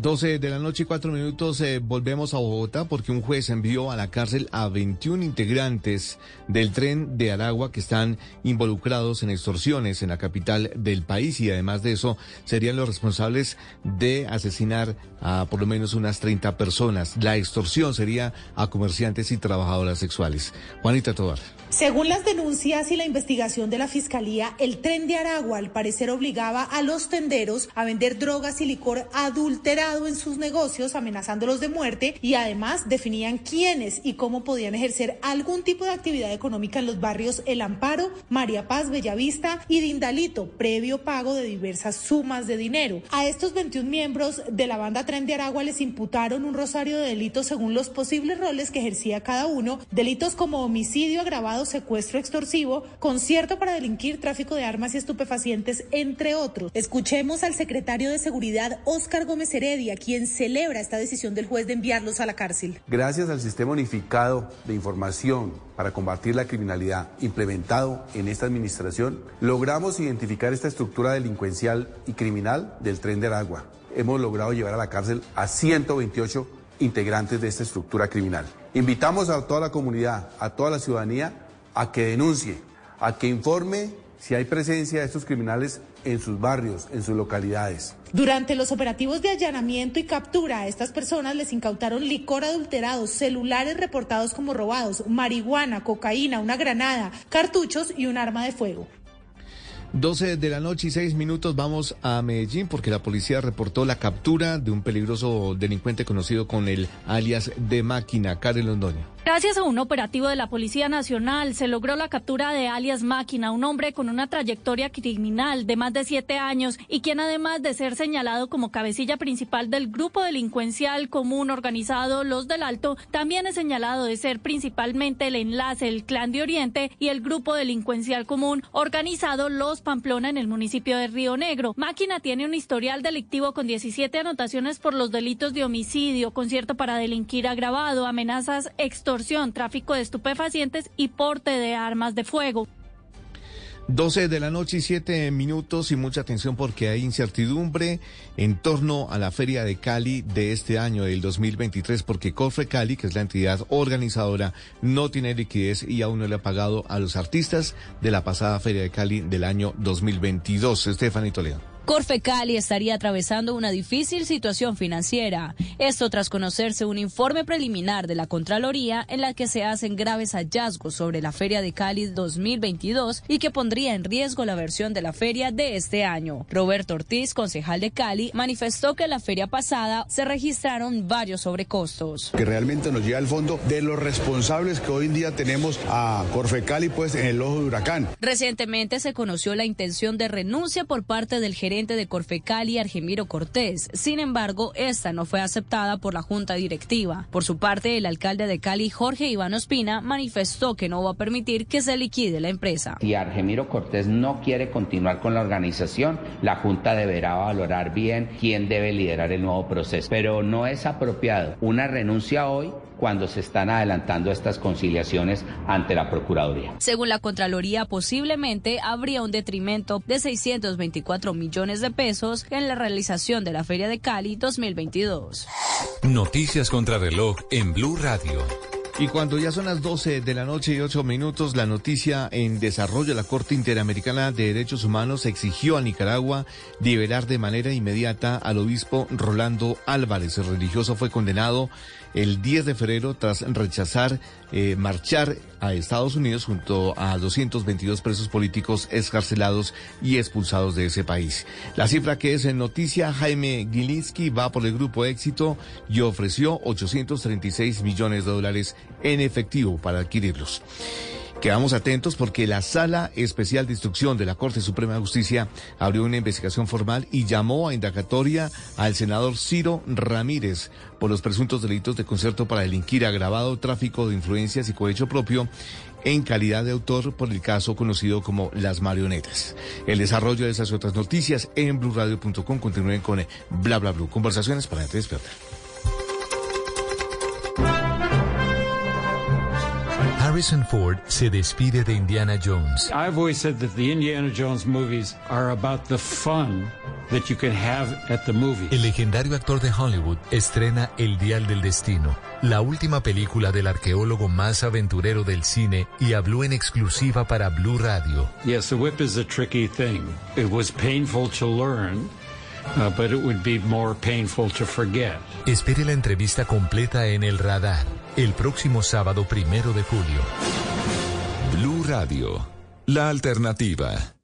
12 de la noche y 4 minutos eh, volvemos a Bogotá porque un juez envió a la cárcel a 21 integrantes del tren de Aragua que están involucrados en extorsiones en la capital del país y además de eso serían los responsables de asesinar a por lo menos unas 30 personas. La extorsión sería a comerciantes y trabajadoras sexuales. Juanita Tobar. Según las denuncias y la investigación de la Fiscalía, el tren de Aragua al parecer obligaba a los tenderos a vender drogas y licor adulterado en sus negocios, amenazándolos de muerte y además definían quiénes y cómo podían ejercer algún tipo de actividad económica en los barrios El Amparo, María Paz, Bellavista y Dindalito, previo pago de diversas sumas de dinero. A estos 21 miembros de la banda Tren de Aragua les imputaron un rosario de delitos según los posibles roles que ejercía cada uno, delitos como homicidio agravado secuestro extorsivo, concierto para delinquir, tráfico de armas y estupefacientes, entre otros. Escuchemos al secretario de Seguridad, Óscar Gómez Heredia, quien celebra esta decisión del juez de enviarlos a la cárcel. Gracias al sistema unificado de información para combatir la criminalidad implementado en esta administración, logramos identificar esta estructura delincuencial y criminal del tren de Aragua. Hemos logrado llevar a la cárcel a 128 integrantes de esta estructura criminal. Invitamos a toda la comunidad, a toda la ciudadanía, a que denuncie, a que informe si hay presencia de estos criminales en sus barrios, en sus localidades. Durante los operativos de allanamiento y captura a estas personas les incautaron licor adulterado, celulares reportados como robados, marihuana, cocaína, una granada, cartuchos y un arma de fuego. 12 de la noche y 6 minutos vamos a Medellín porque la policía reportó la captura de un peligroso delincuente conocido con el alias de máquina, Karen Londoño. Gracias a un operativo de la Policía Nacional se logró la captura de alias Máquina, un hombre con una trayectoria criminal de más de siete años y quien además de ser señalado como cabecilla principal del grupo delincuencial común organizado Los del Alto, también es señalado de ser principalmente el enlace el Clan de Oriente y el grupo delincuencial común organizado Los Pamplona en el municipio de Río Negro. Máquina tiene un historial delictivo con 17 anotaciones por los delitos de homicidio, concierto para delinquir agravado, amenazas extorsivas tráfico de estupefacientes y porte de armas de fuego. 12 de la noche y 7 minutos y mucha atención porque hay incertidumbre en torno a la Feria de Cali de este año, del 2023, porque Cofre Cali, que es la entidad organizadora, no tiene liquidez y aún no le ha pagado a los artistas de la pasada Feria de Cali del año 2022. Estefanito Toledo. Cali estaría atravesando una difícil situación financiera. Esto tras conocerse un informe preliminar de la Contraloría en la que se hacen graves hallazgos sobre la Feria de Cali 2022 y que pondría en riesgo la versión de la feria de este año. Roberto Ortiz, concejal de Cali, manifestó que la feria pasada se registraron varios sobrecostos. Que realmente nos lleva al fondo de los responsables que hoy en día tenemos a Cali pues en el ojo de huracán. Recientemente se conoció la intención de renuncia por parte del gerente de Corfecali, Argemiro Cortés. Sin embargo, esta no fue aceptada por la Junta Directiva. Por su parte, el alcalde de Cali, Jorge Iván Ospina, manifestó que no va a permitir que se liquide la empresa. Si Argemiro Cortés no quiere continuar con la organización, la Junta deberá valorar bien quién debe liderar el nuevo proceso. Pero no es apropiado una renuncia hoy cuando se están adelantando estas conciliaciones ante la Procuraduría. Según la Contraloría, posiblemente habría un detrimento de 624 millones de pesos en la realización de la Feria de Cali 2022. Noticias contra reloj en Blue Radio. Y cuando ya son las 12 de la noche y 8 minutos, la noticia en desarrollo, la Corte Interamericana de Derechos Humanos exigió a Nicaragua liberar de manera inmediata al obispo Rolando Álvarez. El religioso fue condenado el 10 de febrero tras rechazar eh, marchar a Estados Unidos junto a 222 presos políticos escarcelados y expulsados de ese país. La cifra que es en noticia, Jaime Gilinski va por el grupo éxito y ofreció 836 millones de dólares en efectivo para adquirirlos. Quedamos atentos porque la Sala Especial de Instrucción de la Corte Suprema de Justicia abrió una investigación formal y llamó a indagatoria al senador Ciro Ramírez por los presuntos delitos de concierto para delinquir agravado, tráfico de influencias y cohecho propio en calidad de autor por el caso conocido como Las Marionetas. El desarrollo de esas otras noticias en blurradio.com continúen con bla bla bla. Conversaciones para gente despierta. Harrison Ford se despide de Indiana Jones. I've always said that the Indiana Jones movies are about the fun that you can have at the movie. El legendario actor de Hollywood estrena El Dial del Destino, la última película del arqueólogo más aventurero del cine y habló en exclusiva para Blue Radio. Yes, the whip is a tricky thing. It was painful to learn. Uh, but it would be more painful to forget. Espere la entrevista completa en El Radar el próximo sábado primero de julio. Blue Radio, la alternativa.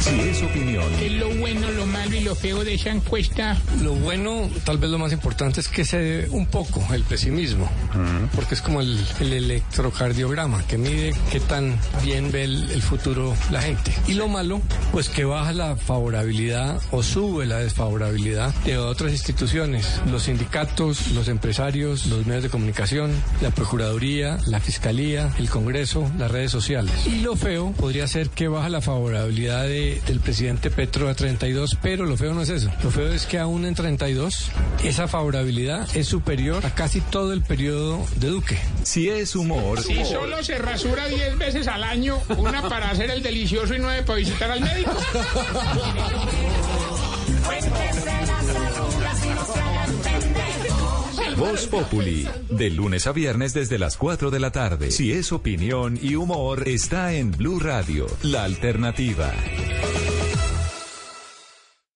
Si es opinión. ¿Qué es lo bueno, lo feo de esa encuesta? Lo bueno, tal vez lo más importante es que se dé un poco el pesimismo, porque es como el, electrocardiograma que mide qué tan bien ve el, futuro la gente. Y lo malo, pues que baja la favorabilidad o sube la desfavorabilidad de otras instituciones, los sindicatos, los empresarios, los medios de comunicación, la Procuraduría, la Fiscalía, el Congreso, las redes sociales. Y lo feo podría ser que baja la favorabilidad de del presidente Petro a 32, pero lo feo no es eso. Lo feo es que aún en 32 esa favorabilidad es superior a casi todo el periodo de Duque. Si es humor. Si solo se rasura 10 veces al año, una para hacer el delicioso y nueve para visitar al médico. Voz Populi, de lunes a viernes desde las 4 de la tarde. Si es opinión y humor, está en Blue Radio, la alternativa.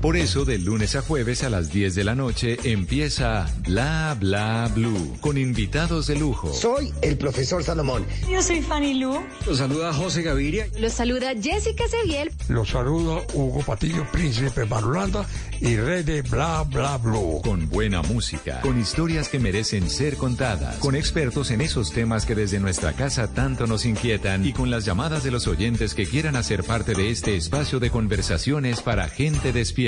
Por eso, de lunes a jueves a las 10 de la noche empieza Bla Bla Blue con invitados de lujo. Soy el profesor Salomón. Yo soy Fanny Lu. Los saluda José Gaviria. Los saluda Jessica Seguiel. Los saluda Hugo Patillo, príncipe Barulanda y rey de Bla Bla Blue. Con buena música, con historias que merecen ser contadas, con expertos en esos temas que desde nuestra casa tanto nos inquietan y con las llamadas de los oyentes que quieran hacer parte de este espacio de conversaciones para gente despierta.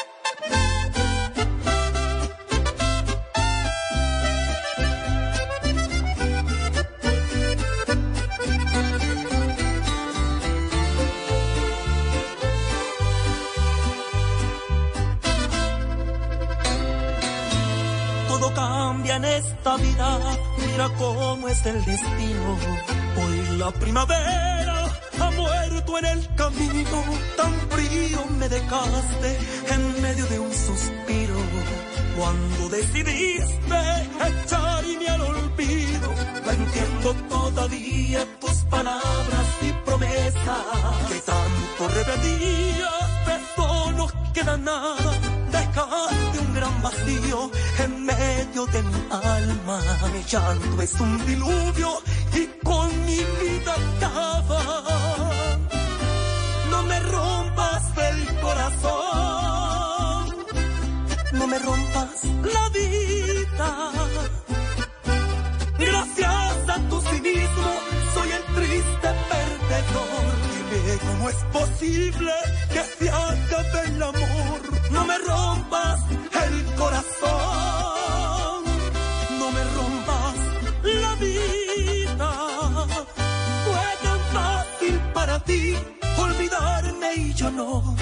Destino. Hoy la primavera ha muerto en el camino, tan frío me dejaste en medio de un suspiro. Cuando decidiste echarme al olvido, no entiendo todavía tus palabras y promesas. Que tanto repetías, eso no queda nada. Dejaste un gran vacío en medio de mi alma. Mi llanto es un diluvio y con mi vida acaba. No me rompas el corazón, no me rompas la vida. Gracias a tu cinismo soy el triste perdedor. Dime cómo es posible que se acabe el amor. No me rompas el corazón, no.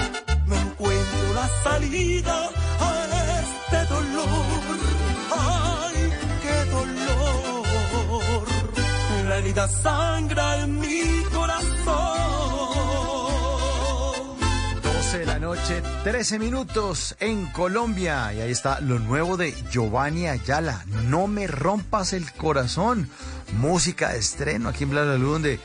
No encuentro la salida a este dolor. Ay, qué dolor. La herida sangra en mi corazón. 12 de la noche, 13 minutos en Colombia. Y ahí está lo nuevo de Giovanni Ayala. No me rompas el corazón. Música de estreno aquí en Bla Bla donde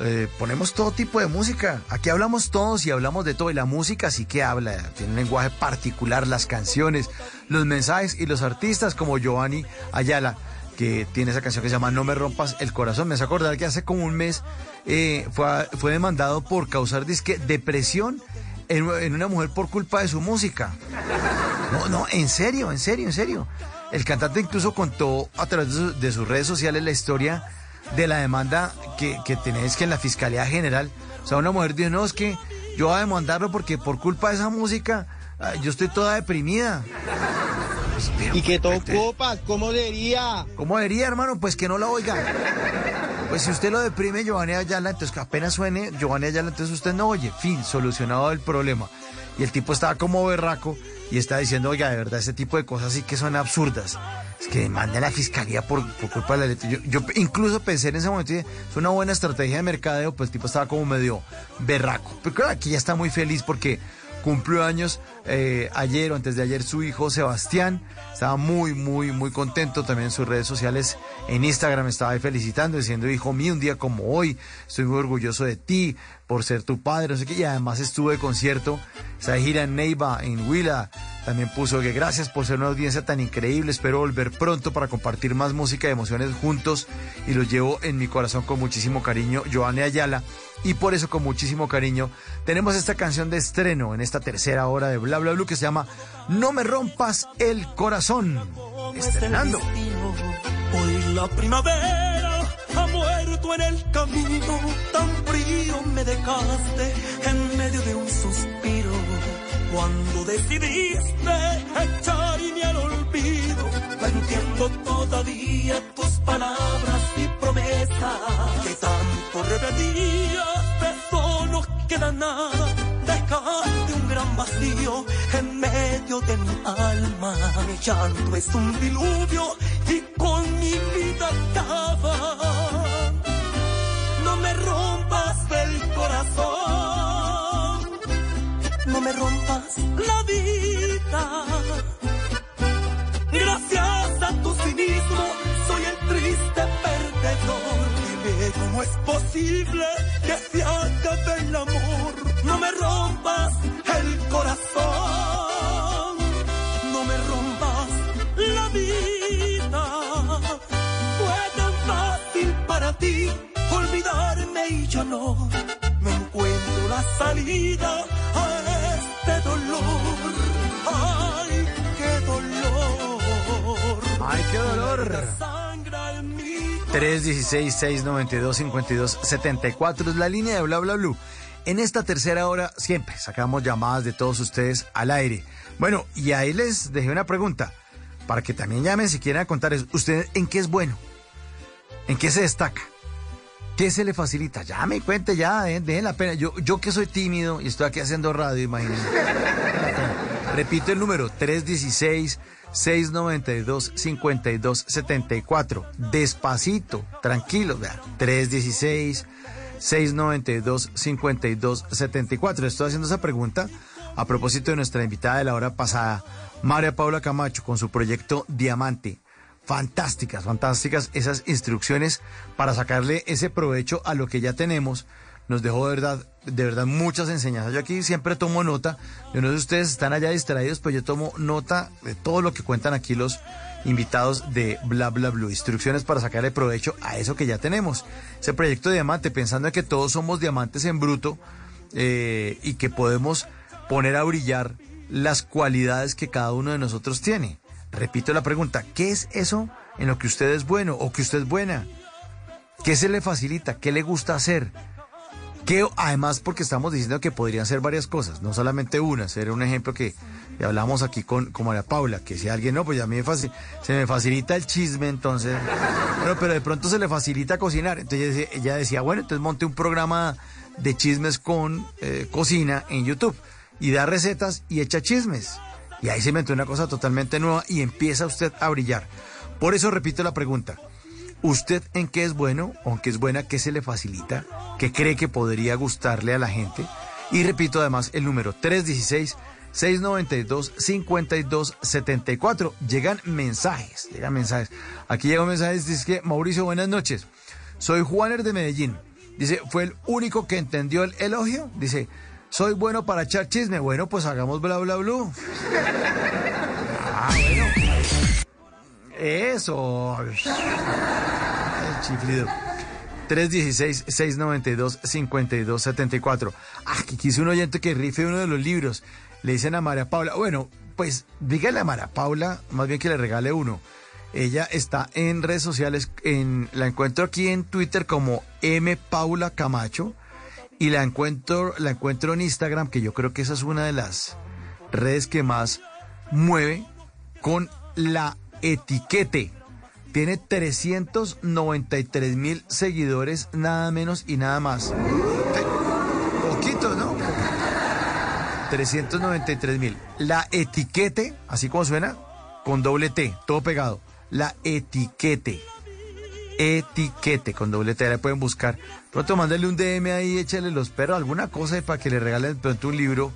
eh, ponemos todo tipo de música. Aquí hablamos todos y hablamos de todo. Y la música sí que habla. Tiene un lenguaje particular, las canciones, los mensajes y los artistas como Giovanni Ayala que tiene esa canción que se llama No me rompas el corazón. Me hace acordar que hace como un mes eh, fue, fue demandado por causar disque depresión en, en una mujer por culpa de su música. No, no, en serio, en serio, en serio. El cantante incluso contó a través de, su- de sus redes sociales la historia de la demanda que, que tenés que en la Fiscalía General. O sea, una mujer dijo, no, es que yo voy a demandarlo porque por culpa de esa música ah, yo estoy toda deprimida. ¿Y qué tocó, Paz? ¿Cómo diría? ¿Cómo diría, hermano? Pues que no la oiga. Pues si usted lo deprime, Giovanni Ayala, entonces que apenas suene Giovanni Ayala, entonces usted no oye. Fin, solucionado el problema. Y el tipo estaba como berraco y está diciendo, oiga, de verdad, ese tipo de cosas sí que son absurdas. Es que demande a la fiscalía por, por culpa de la letra. Yo, yo incluso pensé en ese momento, es una buena estrategia de mercadeo, pues el tipo estaba como medio berraco. Pero claro, aquí ya está muy feliz porque cumplió años eh, ayer o antes de ayer su hijo Sebastián. Estaba muy, muy, muy contento también en sus redes sociales. En Instagram estaba ahí felicitando, diciendo, hijo mío, un día como hoy, estoy muy orgulloso de ti por ser tu padre, no sé qué. Y además estuve de concierto, esa gira en Neiva, en Huila. También puso que gracias por ser una audiencia tan increíble. Espero volver pronto para compartir más música y emociones juntos. Y los llevo en mi corazón con muchísimo cariño, Joanne Ayala. Y por eso, con muchísimo cariño, tenemos esta canción de estreno en esta tercera hora de Bla Bla Blue que se llama No me rompas el corazón. Estrenando. Hoy la primavera ha muerto en el camino, tan frío me dejaste en medio de un suspiro. Cuando decidiste echarme al olvido, no entiendo todavía tus palabras y promesas. Que tanto repetías, de eso no queda nada. Dejaste vacío en medio de mi alma. Mi llanto es un diluvio y con mi vida acaba. No me rompas el corazón, no me rompas la vida. Gracias a tu cinismo soy el triste perdedor. ¿Cómo es posible que se acabe el amor? No me rompas el corazón, no me rompas la vida. Fue tan fácil para ti olvidarme y yo no, no encuentro la salida a este dolor. Ay, qué dolor. Ay, qué dolor. 316-692-5274 es la línea de Bla Bla Blue. En esta tercera hora siempre sacamos llamadas de todos ustedes al aire. Bueno, y ahí les dejé una pregunta para que también llamen si quieren contarles ¿Usted en qué es bueno? ¿En qué se destaca? ¿Qué se le facilita? Ya me cuente, ya, eh, dejen la pena. Yo, yo que soy tímido y estoy aquí haciendo radio, imagínense. Repito el número, 316-692-5274. Despacito, tranquilo, vean. 316 692-5274. Estoy haciendo esa pregunta a propósito de nuestra invitada de la hora pasada, María Paula Camacho, con su proyecto Diamante. Fantásticas, fantásticas esas instrucciones para sacarle ese provecho a lo que ya tenemos nos dejó de verdad, de verdad muchas enseñanzas. Yo aquí siempre tomo nota. Yo no sé ustedes están allá distraídos, pero yo tomo nota de todo lo que cuentan aquí los invitados de Bla Bla Blue. Instrucciones para sacarle provecho a eso que ya tenemos. Ese proyecto de diamante, pensando en que todos somos diamantes en bruto eh, y que podemos poner a brillar las cualidades que cada uno de nosotros tiene. Repito la pregunta, ¿qué es eso en lo que usted es bueno o que usted es buena? ¿Qué se le facilita? ¿Qué le gusta hacer? Que además, porque estamos diciendo que podrían ser varias cosas, no solamente una. Ser un ejemplo que hablamos aquí con, con María Paula, que si alguien no, pues ya me se me facilita el chisme, entonces. Pero, pero de pronto se le facilita cocinar. Entonces ella decía, bueno, entonces monte un programa de chismes con eh, cocina en YouTube y da recetas y echa chismes. Y ahí se inventó una cosa totalmente nueva y empieza usted a brillar. Por eso repito la pregunta. ¿Usted en qué es bueno o es buena? ¿Qué se le facilita? ¿Qué cree que podría gustarle a la gente? Y repito además el número 316-692-5274. Llegan mensajes, llegan mensajes. Aquí llega un mensaje, dice que Mauricio, buenas noches. Soy Juaner de Medellín. Dice, ¿fue el único que entendió el elogio? Dice, soy bueno para echar chisme. Bueno, pues hagamos bla bla bla. Eso. El chiflido. 316-692-5274. Ah, que quise un oyente que rife uno de los libros. Le dicen a María Paula. Bueno, pues dígale a María Paula, más bien que le regale uno. Ella está en redes sociales, en, la encuentro aquí en Twitter como M. Paula Camacho y la encuentro, la encuentro en Instagram, que yo creo que esa es una de las redes que más mueve con la etiquete. Tiene 393 mil seguidores, nada menos y nada más. Poquito, ¿no? 393 mil. La etiquete, así como suena, con doble T, todo pegado. La etiquete. Etiquete con doble T, la pueden buscar. Pronto mándale un DM ahí, échale los perros, alguna cosa para que le regalen pronto un libro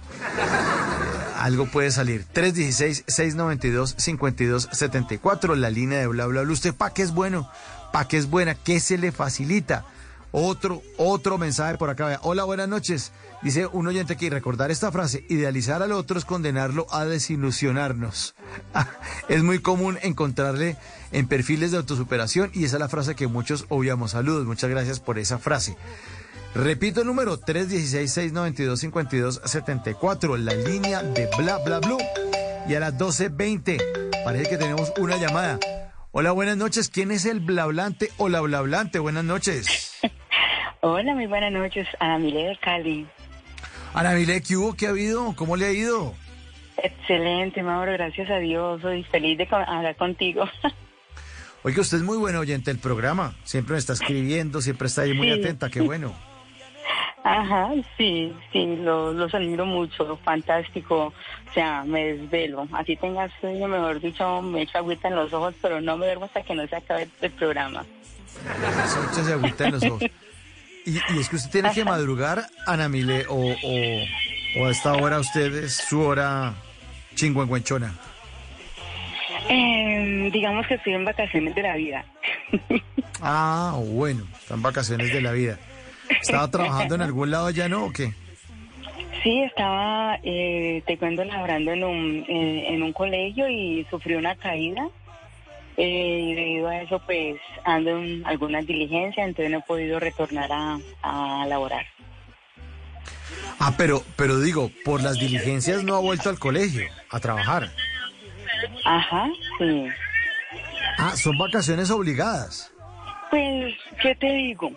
algo puede salir. 316-692-5274, la línea de bla bla bla. ¿Usted para qué es bueno? ¿Para qué es buena? ¿Qué se le facilita? Otro, otro mensaje por acá. Hola, buenas noches. Dice un oyente aquí, recordar esta frase, idealizar al otro es condenarlo a desilusionarnos. es muy común encontrarle en perfiles de autosuperación y esa es la frase que muchos obviamos. Saludos, muchas gracias por esa frase. Repito el número 316-692-5274, la línea de Bla Bla Blue. Y a las 12.20 parece que tenemos una llamada. Hola, buenas noches. ¿Quién es el Blablante o la Blablante? Buenas noches. Hola, muy buenas noches. Ana Mile de Cali. Ana Mile, ¿qué hubo? ¿Qué ha habido? ¿Cómo le ha ido? Excelente, Mauro. Gracias a Dios. Soy feliz de hablar contigo. Oiga, usted es muy buen oyente del programa. Siempre me está escribiendo, siempre está ahí muy atenta. Qué bueno. Ajá, sí, sí, lo, los admiro mucho, fantástico. O sea, me desvelo. Así tengas sueño, mejor dicho, me echo agüita en los ojos, pero no me duermo hasta que no se acabe el programa. Se agüita en los ojos. Y, es que usted tiene que madrugar, Ana Mile, o, o, a esta hora usted es su hora chingüengüenchona. Eh, digamos que estoy en vacaciones de la vida. Ah, bueno, están vacaciones de la vida. ¿Estaba trabajando en algún lado ya no o qué? Sí, estaba, eh, te cuento, laborando en un, eh, en un colegio y sufrí una caída. Eh, y debido a eso, pues, ando en algunas diligencias, entonces no he podido retornar a, a laborar. Ah, pero, pero digo, por las diligencias no ha vuelto al colegio a trabajar. Ajá, sí. Ah, son vacaciones obligadas. Pues, ¿qué te digo?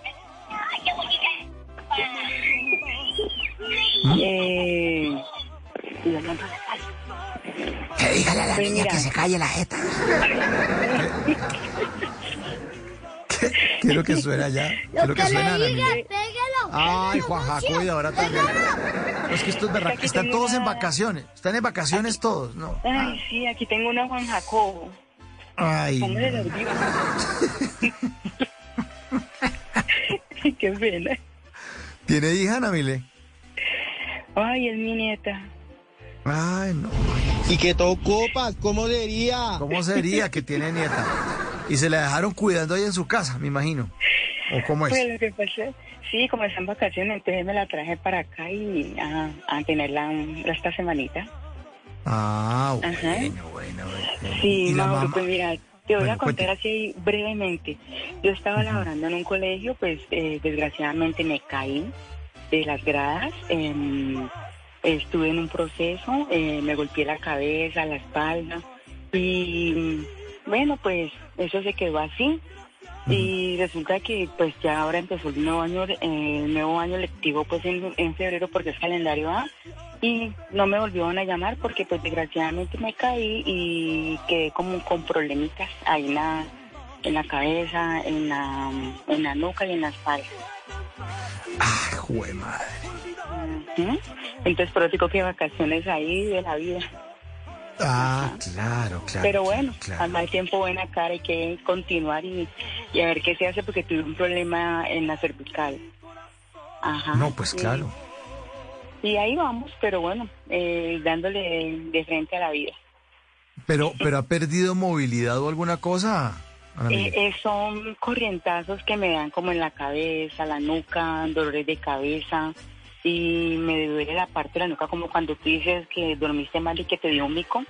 Eh, Que dígale a la Pues niña mira. que se calle la jeta. ¿Qué es lo que suena ya? ¿Qué es lo que suena, Ana Emilia? Ay, Juan Jaco, y ahora también. No, es que estos berracos Aquí están todos en vacaciones. Están en vacaciones todos, ¿no? Ay, sí, aquí tengo una Juan Jacobo. Ay, Póngale no. nervioso. Qué pena. ¿Tiene hija, Ana Mile? Ay, es mi nieta. Ay, no. ¿Y qué tocó, pa? ¿Cómo sería? ¿Cómo sería que tiene nieta? Y se la dejaron cuidando ahí en su casa, me imagino. ¿O cómo es? Pues lo que pasa, sí, como está en vacaciones, entonces me la traje para acá y a, a tenerla un- esta semanita. Ah, Ajá. bueno, bueno, bueno. Sí, ¿Y la Mauro, mamá? pues mira, te voy Bueno, a contar cuente. así brevemente. Yo estaba laborando en un colegio, pues eh, desgraciadamente me caí de las gradas. em, estuve en un proceso, eh, me golpeé la cabeza, la espalda y bueno, pues eso se quedó así. Y resulta que pues ya ahora empezó el nuevo año, eh, el nuevo año lectivo pues en, en febrero porque es calendario A y no me volvieron a llamar porque pues desgraciadamente me caí y quedé como con problemitas ahí en la, en la cabeza, en la, en la nuca y en la espalda. Ay, jue madre. Ujú. Entonces por eso digo que vacaciones ahí de la vida. Ah, claro, claro. Pero bueno, claro. al mal tiempo buena cara hay que continuar y, y a ver qué se hace porque tuve un problema en la cervical. Ajá. No, pues claro. Y, ahí vamos, pero bueno, eh, dándole de, frente a la vida. Pero, pero ha perdido movilidad o alguna cosa, Eh, eh, son corrientazos que me dan como en la cabeza, la nuca, dolores de cabeza y me duele la parte de la nuca como cuando tú dices que dormiste mal y que te dio un mico.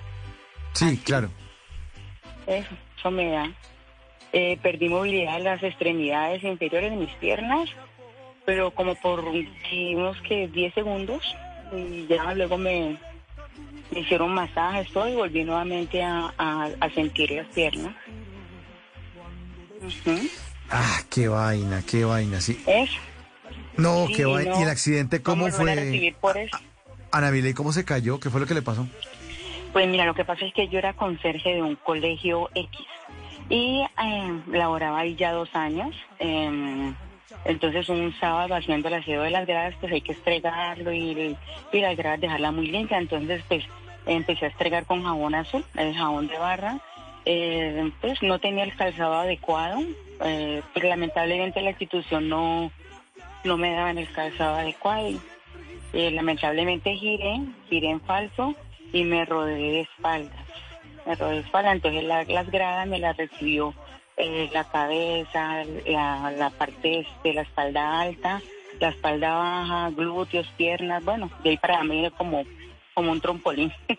Sí, claro. Eso, eso me da. Eh, perdí movilidad en las extremidades inferiores de mis piernas, pero como por unos que 10 segundos y ya luego me, me hicieron masajes todo y volví nuevamente a, a- a sentir las piernas. Ah, qué vaina, qué vaina, sí. No, Sí, qué vaina. no. ¿Y el accidente cómo a fue? recibir por eso. Ana Mile, ¿y cómo se cayó? ¿Qué fue lo que le pasó? Pues mira, lo que pasa es que yo era conserje de un colegio X y eh, laboraba ahí ya dos años. eh, entonces un sábado haciendo el aseo de las gradas, pues hay que estregarlo y, las gradas dejarla muy limpia. Entonces pues empecé a estregar con jabón azul, el jabón de barra. Eh, pues no tenía el calzado adecuado. eh, pues lamentablemente la institución no, no me daban el calzado adecuado. eh, lamentablemente giré, giré en falso y me rodeé de espaldas. Me rodeé de espaldas, entonces la- las gradas me las recibió eh, la cabeza, la, la parte de la espalda alta, la espalda baja, glúteos, piernas, bueno, de ahí para mí era como, como un trompolín.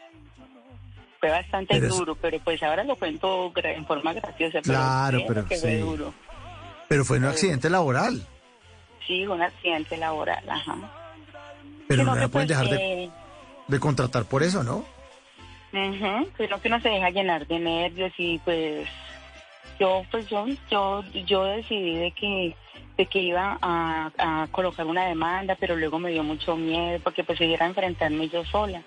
fue bastante Pero duro, pero pues ahora lo cuento en forma graciosa. pero Claro, pero que fue sí. duro. Pero fue un accidente laboral. Sí, un accidente laboral, ajá. Pero no la pueden pues, dejar de, eh, de contratar por eso, ¿no? Ujú, Pero que uno se deja llenar de nervios y pues yo pues yo yo yo decidí de que de que iba a, a colocar una demanda pero luego me dio mucho miedo porque pues enfrentarme yo sola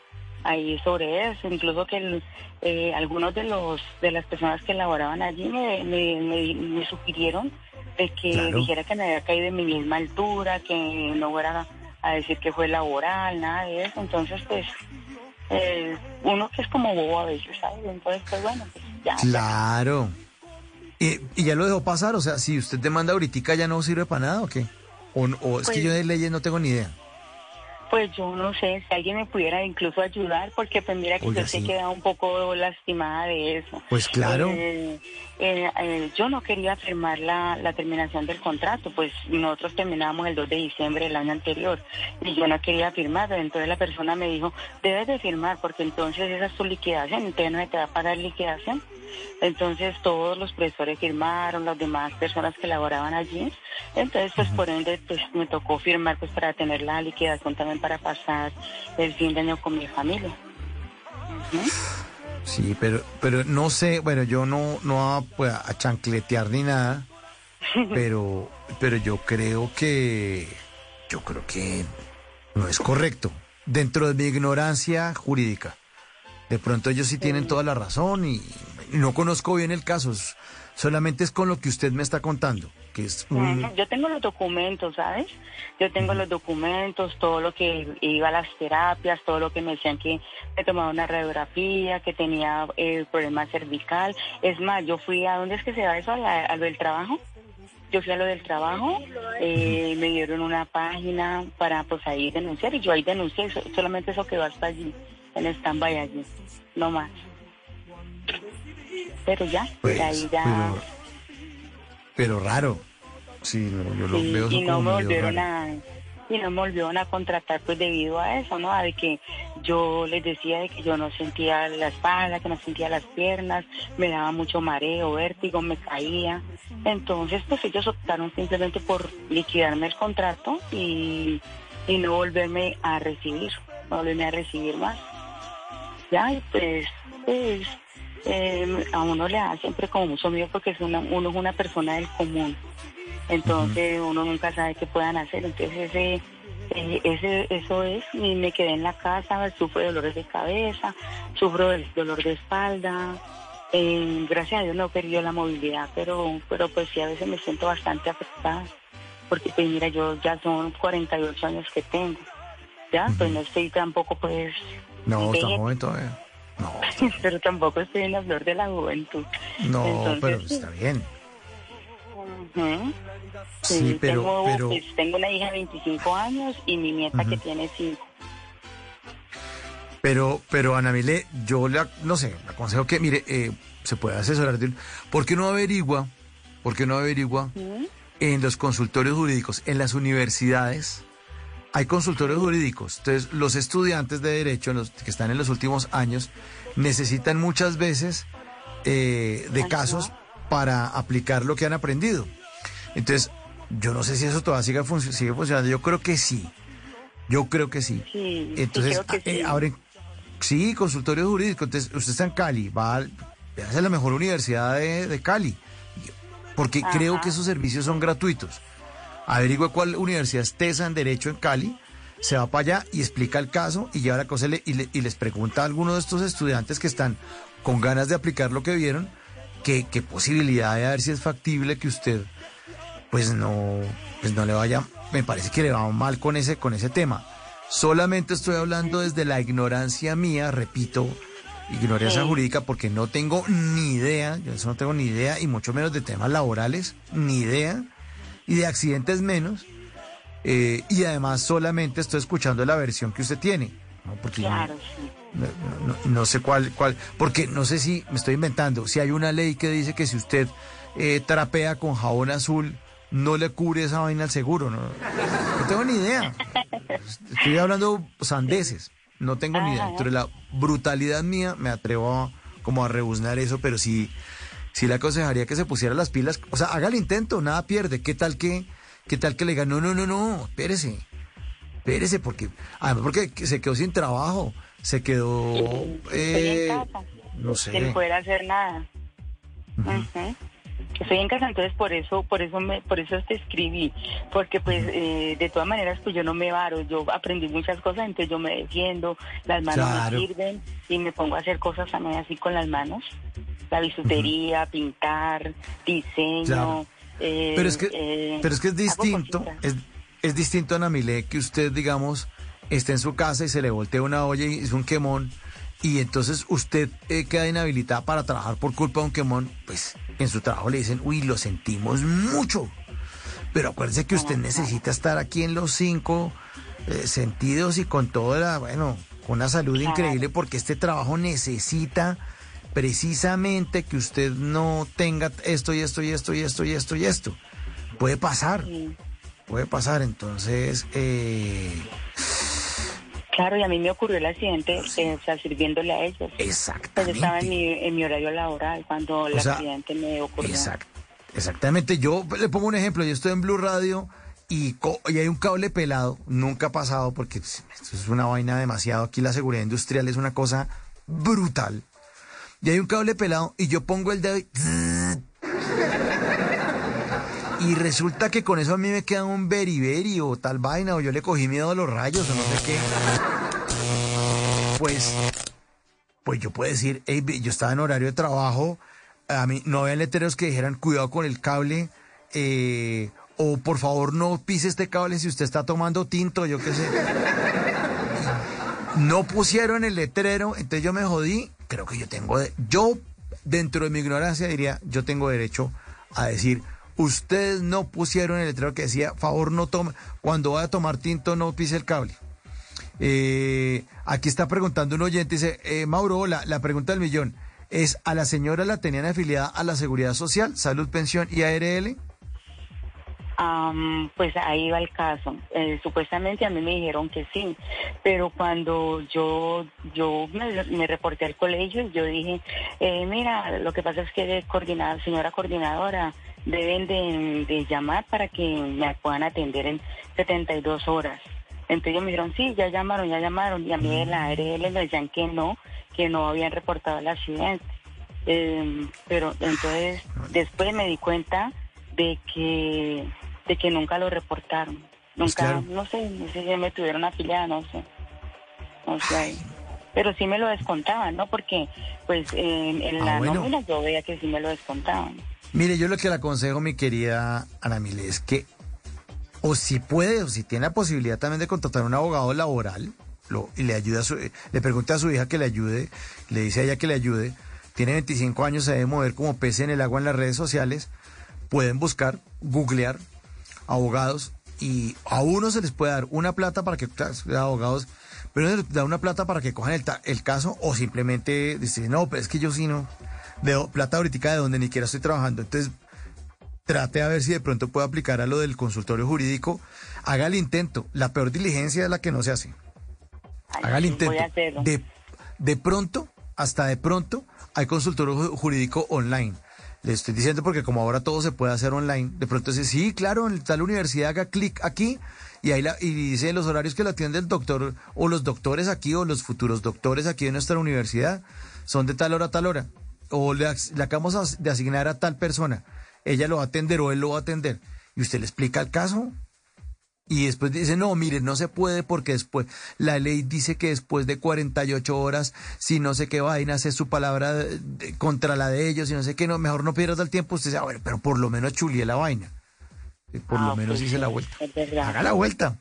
ahí sobre eso incluso que el- eh, algunos de los de las personas que laboraban allí me, me, me- me sugirieron de que Claro. dijera que me había caído de mi misma altura que no fuera a decir que fue laboral nada de eso entonces pues eh, uno que es como bobo a veces, ¿sabes? Entonces, pues bueno, pues ya. Claro. Y, y ya lo dejó pasar, o sea, si usted demanda ahorita ya no sirve para nada o qué? O, o es que Pues- yo de leyes no tengo ni idea. Pues yo no sé si alguien me pudiera incluso ayudar, porque pues mira que Oiga, yo sí. que queda un poco lastimada de eso. Pues claro. Eh, eh, eh, yo no quería firmar la, la terminación del contrato, pues nosotros terminamos el 2 de diciembre del año anterior y yo no quería firmar, entonces la persona me dijo, debes de firmar porque entonces esa es tu liquidación, entonces no se te va a pagar liquidación. Entonces todos los profesores firmaron, las demás personas que laboraban allí, entonces pues por ende pues me tocó firmar pues para tener la liquidación también para pasar el fin de año con mi familia. Sí, pero, pero no sé, bueno, yo no, no a, pues, a chancletear ni nada, pero, pero yo creo que, yo creo que no es correcto. Dentro de mi ignorancia jurídica, de pronto ellos sí tienen toda la razón y no conozco bien el caso, solamente es con lo que usted me está contando, que es un... Ujú, Yo tengo los documentos, ¿sabes? Yo tengo los documentos, todo lo que iba a las terapias, todo lo que me decían que me tomaba una radiografía, que tenía el problema cervical. Es más, yo fui a, ¿dónde es que se va eso? A, la- a lo del trabajo. Yo fui a lo del trabajo, eh, me dieron una página para pues ahí denunciar y yo ahí denuncié, so- solamente eso quedó hasta allí, en stand-by allí, no más. Pero ya, Pues, ahí ya... pero, pero raro. Sí, no, yo lo Sí, veo y no me volvieron raro. a y no me volvieron a contratar pues debido a eso, ¿no? A de que yo les decía de que yo no sentía la espalda, que no sentía las piernas, me daba mucho mareo, vértigo, me caía. Entonces, pues ellos optaron simplemente por liquidarme el contrato y, y no volverme a recibir, no volverme a recibir más. Ya, y pues, pues eh, a uno le da siempre como mucho miedo porque es una, uno es una persona del común. Entonces uno nunca sabe qué puedan hacer. Entonces ese, eh, ese, eso es, y me quedé en la casa, sufro dolores de cabeza, sufro del dolor de espalda. Eh, gracias a Dios no he perdido la movilidad, pero, pero pues sí a veces me siento bastante afectada. Porque pues mira, yo ya son 48 años que tengo. Ya, pues no estoy tampoco pues... No, está joven todavía. pero tampoco estoy en la flor de la juventud. No, Entonces, pero está bien. Sí, pero- tengo, pero- pues, tengo una hija de 25 años y mi nieta que tiene 5. Pero, pero Ana Mile, yo le, no sé, le aconsejo que, mire, eh, se puede asesorar ¿Por qué no averigua? ¿Por qué no averigua en los consultorios jurídicos, en las universidades? Hay consultorios jurídicos. Entonces, los estudiantes de derecho los que están en los últimos años necesitan muchas veces eh, de casos para aplicar lo que han aprendido. Entonces, yo no sé si eso todavía sigue, func- sigue funcionando. Yo creo que sí. Yo creo que sí. Sí, sí, Entonces, creo que eh, sí. abren, sí, consultorio jurídico. Entonces, usted está en Cali, va a a la mejor universidad de, de Cali, porque Ajá. creo que esos servicios son gratuitos. Averigüe cuál universidad es TESA en Derecho en Cali, se va para allá y explica el caso y lleva la cosa y, le- y le- y les pregunta a alguno de estos estudiantes que están con ganas de aplicar lo que vieron, qué, qué posibilidad hay a ver si es factible que usted pues no, pues no le vaya, me parece que le va mal con ese, con ese tema. Solamente estoy hablando desde la ignorancia mía, repito, ignorancia Sí. jurídica, porque no tengo ni idea, yo eso no tengo ni idea, y mucho menos de temas laborales, ni idea, y de accidentes menos. eh, y además solamente estoy escuchando la versión que usted tiene, ¿no? porque Claro, sí. no, no- no sé cuál, cuál, porque no sé si me estoy inventando, si hay una ley que dice que si usted eh, trapea con jabón azul, no le cubre esa vaina al seguro, no, no tengo ni idea. Estoy hablando sandeces, no tengo ni idea. Ajá. Entre la brutalidad mía me atrevo a, como a rebuznar eso, pero sí, sí le aconsejaría que se pusiera las pilas, o sea, haga el intento, nada pierde. ¿Qué tal que, qué tal que le digan, no, no, no, no, espérese, espérese, porque, además porque se quedó sin trabajo, se quedó, eh, no sin sé. poder hacer nada. Estoy en casa, entonces por eso, por eso me, por eso te escribí, porque pues eh, de todas maneras pues yo no me varo, yo aprendí muchas cosas, entonces yo me defiendo, las manos Claro. me sirven y me pongo a hacer cosas también así con las manos, la bisutería, pintar, diseño. Claro. eh, Pero es que, eh, pero es que es distinto, es, es distinto, Ana Milé, que usted, digamos, esté en su casa y se le voltea una olla y es un quemón, y entonces usted eh, queda inhabilitada para trabajar por culpa de un quemón, pues en su trabajo le dicen, uy, lo sentimos mucho. Pero acuérdese que usted necesita estar aquí en los cinco, eh, sentidos y con toda la, bueno, con una salud increíble porque este trabajo necesita precisamente que usted no tenga esto y esto y esto y esto y esto y esto. Puede pasar, puede pasar. Entonces, eh, Claro, y a mí me ocurrió el accidente, eh, o sea, sirviéndole a ellos. Exactamente. Pues estaba en mi, en mi horario laboral cuando el sea, accidente me ocurrió. Exact- exactamente. Yo le pongo un ejemplo. Yo estoy en Blue Radio y, y hay un cable pelado. Nunca ha pasado porque pues, esto es una vaina demasiado. Aquí la seguridad industrial es una cosa brutal. Y hay un cable pelado y yo pongo el dedo y... Y resulta que con eso a mí me queda un beriberi o tal vaina, o yo le cogí miedo a los rayos o no sé qué. Pues, pues yo puedo decir, "Ey, ve, yo estaba en horario de trabajo, a mí no había letreros que dijeran cuidado con el cable, eh, o por favor no pise este cable si usted está tomando tinto, yo qué sé. No pusieron el letrero, entonces yo me jodí. Creo que yo tengo, yo dentro de mi ignorancia diría, yo tengo derecho a decir, ustedes no pusieron el letrero que decía, favor no tome, cuando vaya a tomar tinto no pise el cable. Eh, aquí está preguntando un oyente, dice, eh, Mauro, la, la pregunta del millón, ¿es a la señora la tenían afiliada a la Seguridad Social, Salud, Pensión y ARL? Am, pues ahí va el caso. Eh, supuestamente a mí me dijeron que sí, pero cuando yo yo me, reporté al colegio, yo dije, eh, mira, lo que pasa es que coordinada, señora coordinadora, deben de, de llamar para que me puedan atender en 72 horas. Entonces ellos me dijeron, sí, ya llamaron, ya llamaron, y a mí de la ARL me decían que no, que no habían reportado el accidente. Eh, pero entonces después me di cuenta de que de que nunca lo reportaron. Pues Nunca, claro. no sé, no sé si me tuvieron afiliada, no sé. No sé. Pero sí me lo descontaban, ¿no? Porque pues en, en Ah, la bueno. nómina yo veía que sí me lo descontaban. Mire, yo lo que le aconsejo, mi querida Ana Mile, es que, o si puede, o si tiene la posibilidad también de contratar un abogado laboral, lo, y le ayuda a su, le pregunta a su hija que le ayude, le dice a ella que le ayude, tiene 25 años, se debe mover como pez en el agua en las redes sociales, pueden buscar, googlear abogados y a uno se les puede dar una plata para que, abogados, pero se les da una plata para que cojan el, el caso o simplemente dicen, no, pero es que yo sí no, de plata ahorita de donde ni siquiera estoy trabajando. Entonces, trate a ver si de pronto puede aplicar a lo del consultorio jurídico. Haga el intento. La peor diligencia es la que no se hace. Haga el intento. De, de pronto, hasta de pronto, hay consultorio ju- jurídico online. Le estoy diciendo porque como ahora todo se puede hacer online, de pronto dice, sí, claro, en tal universidad haga clic aquí y ahí la, y dice los horarios que la atiende el doctor o los doctores aquí o los futuros doctores aquí de nuestra universidad son de tal hora a tal hora. O le, le acabamos de asignar a tal persona. Ella lo va a atender o él lo va a atender. Y usted le explica el caso y después dice, no, mire, no se puede porque después la ley dice que después de 48 horas, si no sé qué vaina, hace su palabra de- de- contra la de ellos y no sé qué, no, mejor no pierdas el tiempo. Usted dice, "Ah, bueno, pero por lo menos chulié la vaina. Eh, Por Ah, lo menos ok, hice la vuelta. Haga la vuelta.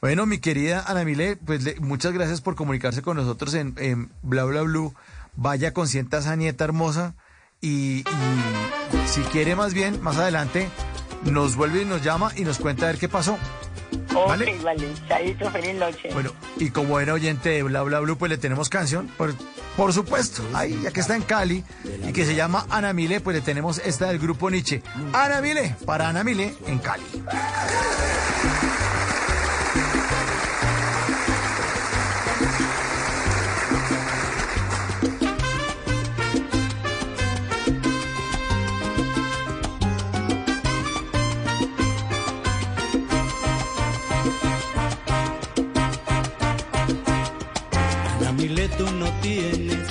Bueno, mi querida Ana Mile, pues le- muchas gracias por comunicarse con nosotros en, en Bla Bla Blue. Vaya, consienta a esa nieta hermosa. Y, y si quiere más bien, más adelante, nos vuelve y nos llama y nos cuenta a ver qué pasó. Ok, ¿Vale? vale. Chaito, feliz noche. Bueno, y como era oyente de Bla Bla Blue, pues le tenemos canción, por, por supuesto, ahí, ya que está en Cali, y que se llama Ana Mile, pues le tenemos esta del grupo Nietzsche. Ana Mile, para Ana Mile, en Cali. Tienes,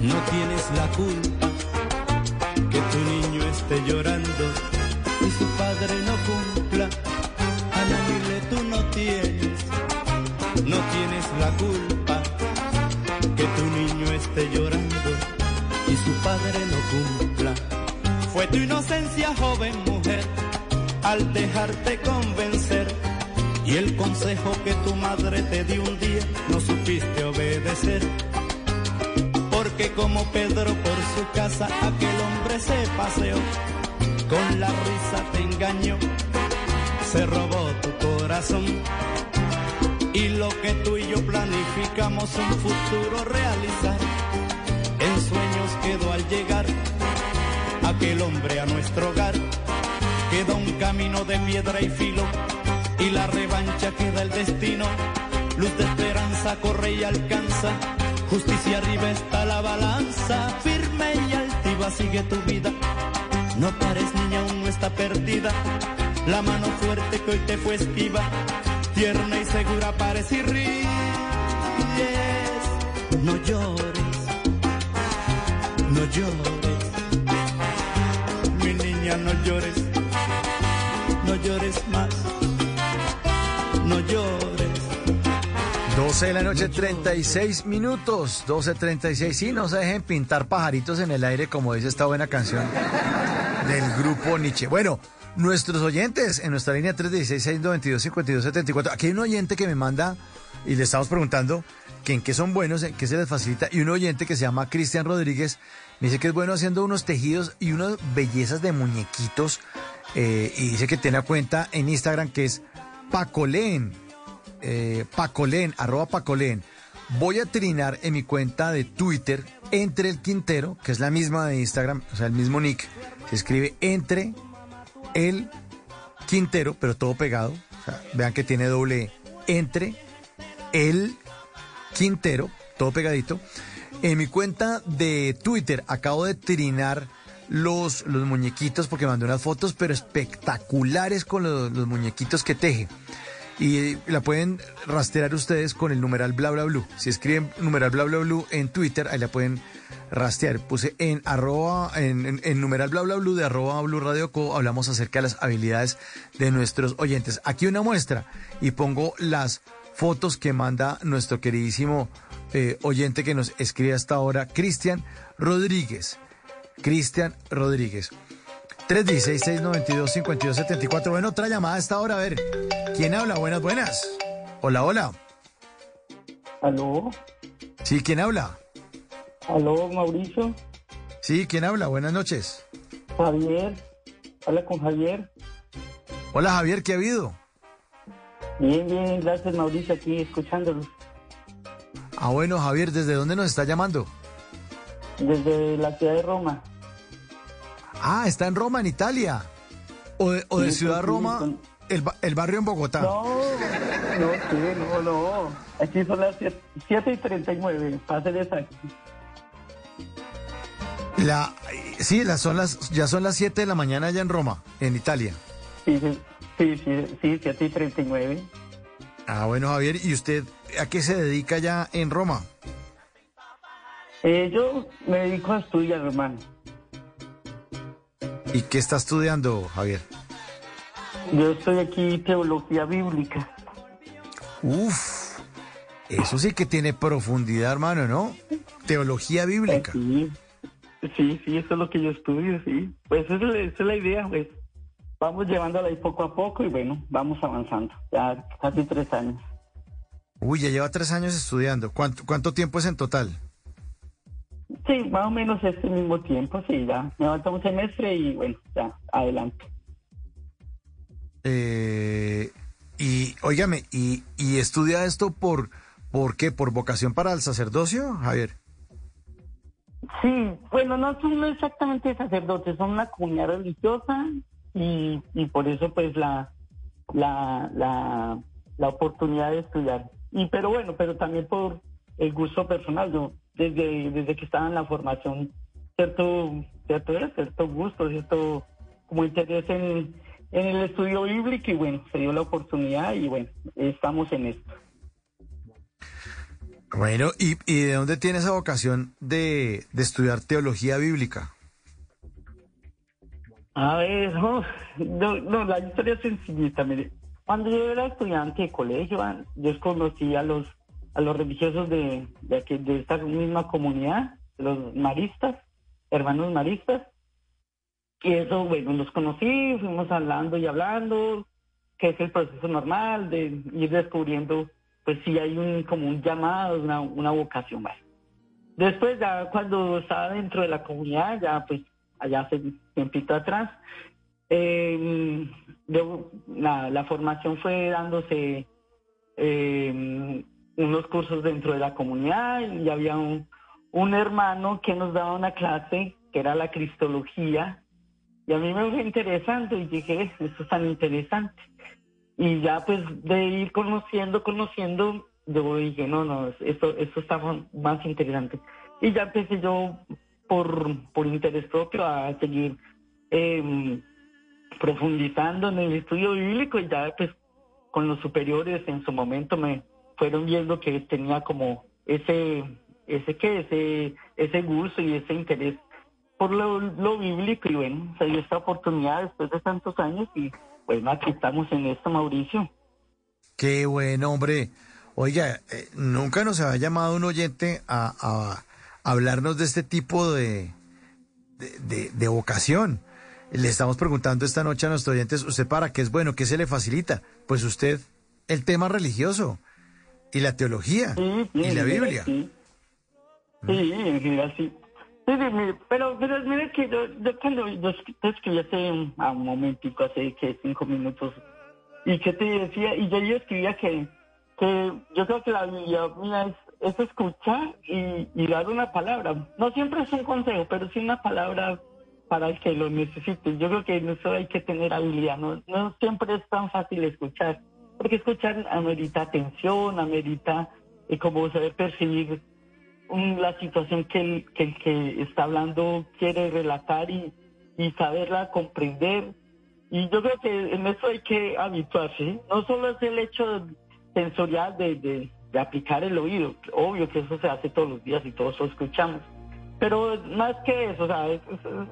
no tienes la culpa que tu niño esté llorando y su padre no cumpla. Ana tú no tienes, no tienes la culpa que tu niño esté llorando y su padre no cumpla. Fue tu inocencia, joven mujer, al dejarte convencer y el consejo que tu madre te dio un día obedecer. Porque como Pedro por su casa aquel hombre se paseó, con la risa te engañó, se robó tu corazón. Y lo que tú y yo planificamos un futuro realizar. En sueños quedó al llegar aquel hombre a nuestro hogar. Queda un camino de piedra y filo y la revancha queda el destino. Luz de esperanza corre y alcanza. Justicia arriba está la balanza. Firme y altiva sigue tu vida. No pares niña, aún no está perdida. La mano fuerte que hoy te fue esquiva. Tierna y segura parece y ríes. No llores. No llores. Mi niña, no llores. No llores más. No llores. 12 de la noche, 36 minutos. 12.36. Sí, no se dejen pintar pajaritos en el aire, como dice esta buena canción del grupo Nietzsche. Bueno, nuestros oyentes en nuestra línea 316-692-5274. Aquí hay un oyente que me manda y le estamos preguntando que en qué son buenos, en qué se les facilita. Y un oyente que se llama Cristian Rodríguez me dice que es bueno haciendo unos tejidos y unas bellezas de muñequitos. eh, y dice que tiene a cuenta en Instagram que es Pacolen. Eh, Pacolen, arroba Pacolen. Voy a trinar en mi cuenta de Twitter entre el Quintero, que es la misma de Instagram, o sea, el mismo nick. Se escribe entre el Quintero, pero todo pegado. O sea, vean que tiene doble entre el Quintero, todo pegadito. En mi cuenta de Twitter acabo de trinar los, los muñequitos porque mandé unas fotos, pero espectaculares con los, los muñequitos que teje. Y la pueden rastrear ustedes con el numeral bla bla blue. Si escriben numeral bla bla blue en Twitter, ahí la pueden rastrear. Puse en arroba, en, numeral bla bla blue de arroba blue radio co, hablamos acerca de las habilidades de nuestros oyentes. Aquí una muestra y pongo las fotos que manda nuestro queridísimo eh, oyente que nos escribe hasta ahora, Cristian Rodríguez. Cristian Rodríguez. 316-692-5274. Bueno, otra llamada a esta hora. A ver, ¿quién habla? Buenas, buenas. Hola, hola. ¿Aló? Sí, ¿quién habla? ¿Aló, Mauricio? Sí, ¿quién habla? Buenas noches. Javier. Habla con Javier. Hola, Javier, ¿qué ha habido? Bien, bien, gracias, Mauricio, aquí escuchándolos. Ah, bueno, Javier, ¿desde dónde nos está llamando? Desde la ciudad de Roma. Ah, está en Roma, en Italia. O de, o de Sí, Ciudad sí, Roma, el, ba- el barrio en Bogotá. No, no, sí, no, no. Aquí son las 7 y 39, para ser exacto. La, sí, las son las, ya son las 7 de la mañana allá en Roma, en Italia. Sí, sí, sí, sí, sí 7 y 39. Ah, bueno, Javier, ¿y usted a qué se dedica ya en Roma? Eh, yo me dedico a estudiar, hermano. ¿Y qué está estudiando, Javier? Yo estoy aquí teología bíblica. Uf, eso sí que tiene profundidad, hermano, ¿no? Teología bíblica. Sí, sí, sí, eso es lo que yo estudio, sí. Pues esa es, la- idea, pues. Vamos llevándola ahí poco a poco y bueno, vamos avanzando. Ya casi tres años. Uy, ya lleva tres años estudiando. ¿Cuánto, cuánto tiempo es en total? Sí, más o menos este mismo tiempo, sí, ya. Me falta un semestre y bueno, ya, adelante. Eh, y, óigame, ¿y, y estudia esto por, por qué? ¿Por vocación para el sacerdocio, Javier? Sí, bueno, no son exactamente sacerdotes, son una comunidad religiosa y, y por eso pues la, la, la, la oportunidad de estudiar. Y pero bueno, pero también por el gusto personal, yo desde, desde que estaba en la formación, cierto, cierto, cierto gusto, cierto como interés en, en el estudio bíblico y bueno, se dio la oportunidad y bueno, estamos en esto. Bueno, ¿y, y de dónde tiene esa vocación de, de estudiar teología bíblica? A ver, no, no, no, la historia es sencillita. Mire. Cuando yo era estudiante de colegio, ah, yo conocí a los a los religiosos de, de, aquí- de esta misma comunidad, los maristas, hermanos maristas. Y eso, bueno, los conocí, fuimos hablando y hablando, que es el proceso normal de ir descubriendo, pues si hay un como un llamado, una, vocación más. Después ya cuando estaba dentro de la comunidad, ya pues allá hace tiempito atrás, eh, la, formación fue dándose eh, unos cursos dentro de la comunidad y había un, un hermano que nos daba una clase que era la cristología y a mí me fue interesante y dije, esto es tan interesante. Y ya pues de ir conociendo, conociendo, yo dije, no, no, esto, esto está más interesante. Y ya empecé yo por, por interés propio a seguir em, profundizando en el estudio bíblico y ya pues con los superiores en su momento me fueron viendo que tenía como ese, ese que, ese, ese gusto y ese interés por lo, lo bíblico y bueno, se dio esta oportunidad después de tantos años y bueno, aquí estamos en esto, Mauricio. Qué bueno, hombre. Oiga, eh, nunca nos había llamado un oyente a, a hablarnos de este tipo de, de, de, de vocación. Le estamos preguntando esta noche a nuestros oyentes, ¿usted para qué es bueno? ¿Qué se le facilita? Pues usted, el tema religioso y la teología Sí, sí, y la Biblia. Sí, Sí, en general sí. Pero, pero mire que yo, yo cuando yo es- te escribí hace un, un momentico, hace que cinco minutos, y que te decía, y yo, yo escribía que, que yo creo que la Biblia mía es, es escuchar y, y dar una palabra. No siempre es un consejo, pero sí una palabra para el que lo necesite. Yo creo que en eso hay que tener habilidad, no, no siempre es tan fácil escuchar, porque escuchar amerita atención, amerita eh, como saber percibir un- la situación que el, que está hablando quiere relatar y, saberla comprender. Y yo creo que en eso hay que habituarse. ¿sí? No solo es el hecho sensorial de, de, de aplicar el oído, obvio que eso se hace todos los días y todos lo escuchamos. Pero más que eso, sea, es,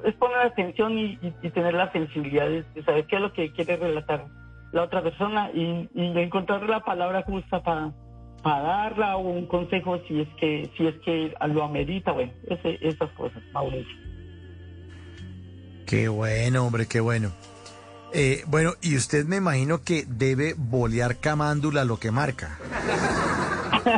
es- poner atención y, tener la sensibilidad de saber qué es lo que quiere relatar la otra persona y, encontrar la palabra justa para para darla o un consejo si es que si es que lo amerita, bueno, ese- esas cosas, Mauricio. Qué bueno, hombre, qué bueno. Eh, bueno, y usted me imagino que debe bolear camándula lo que marca.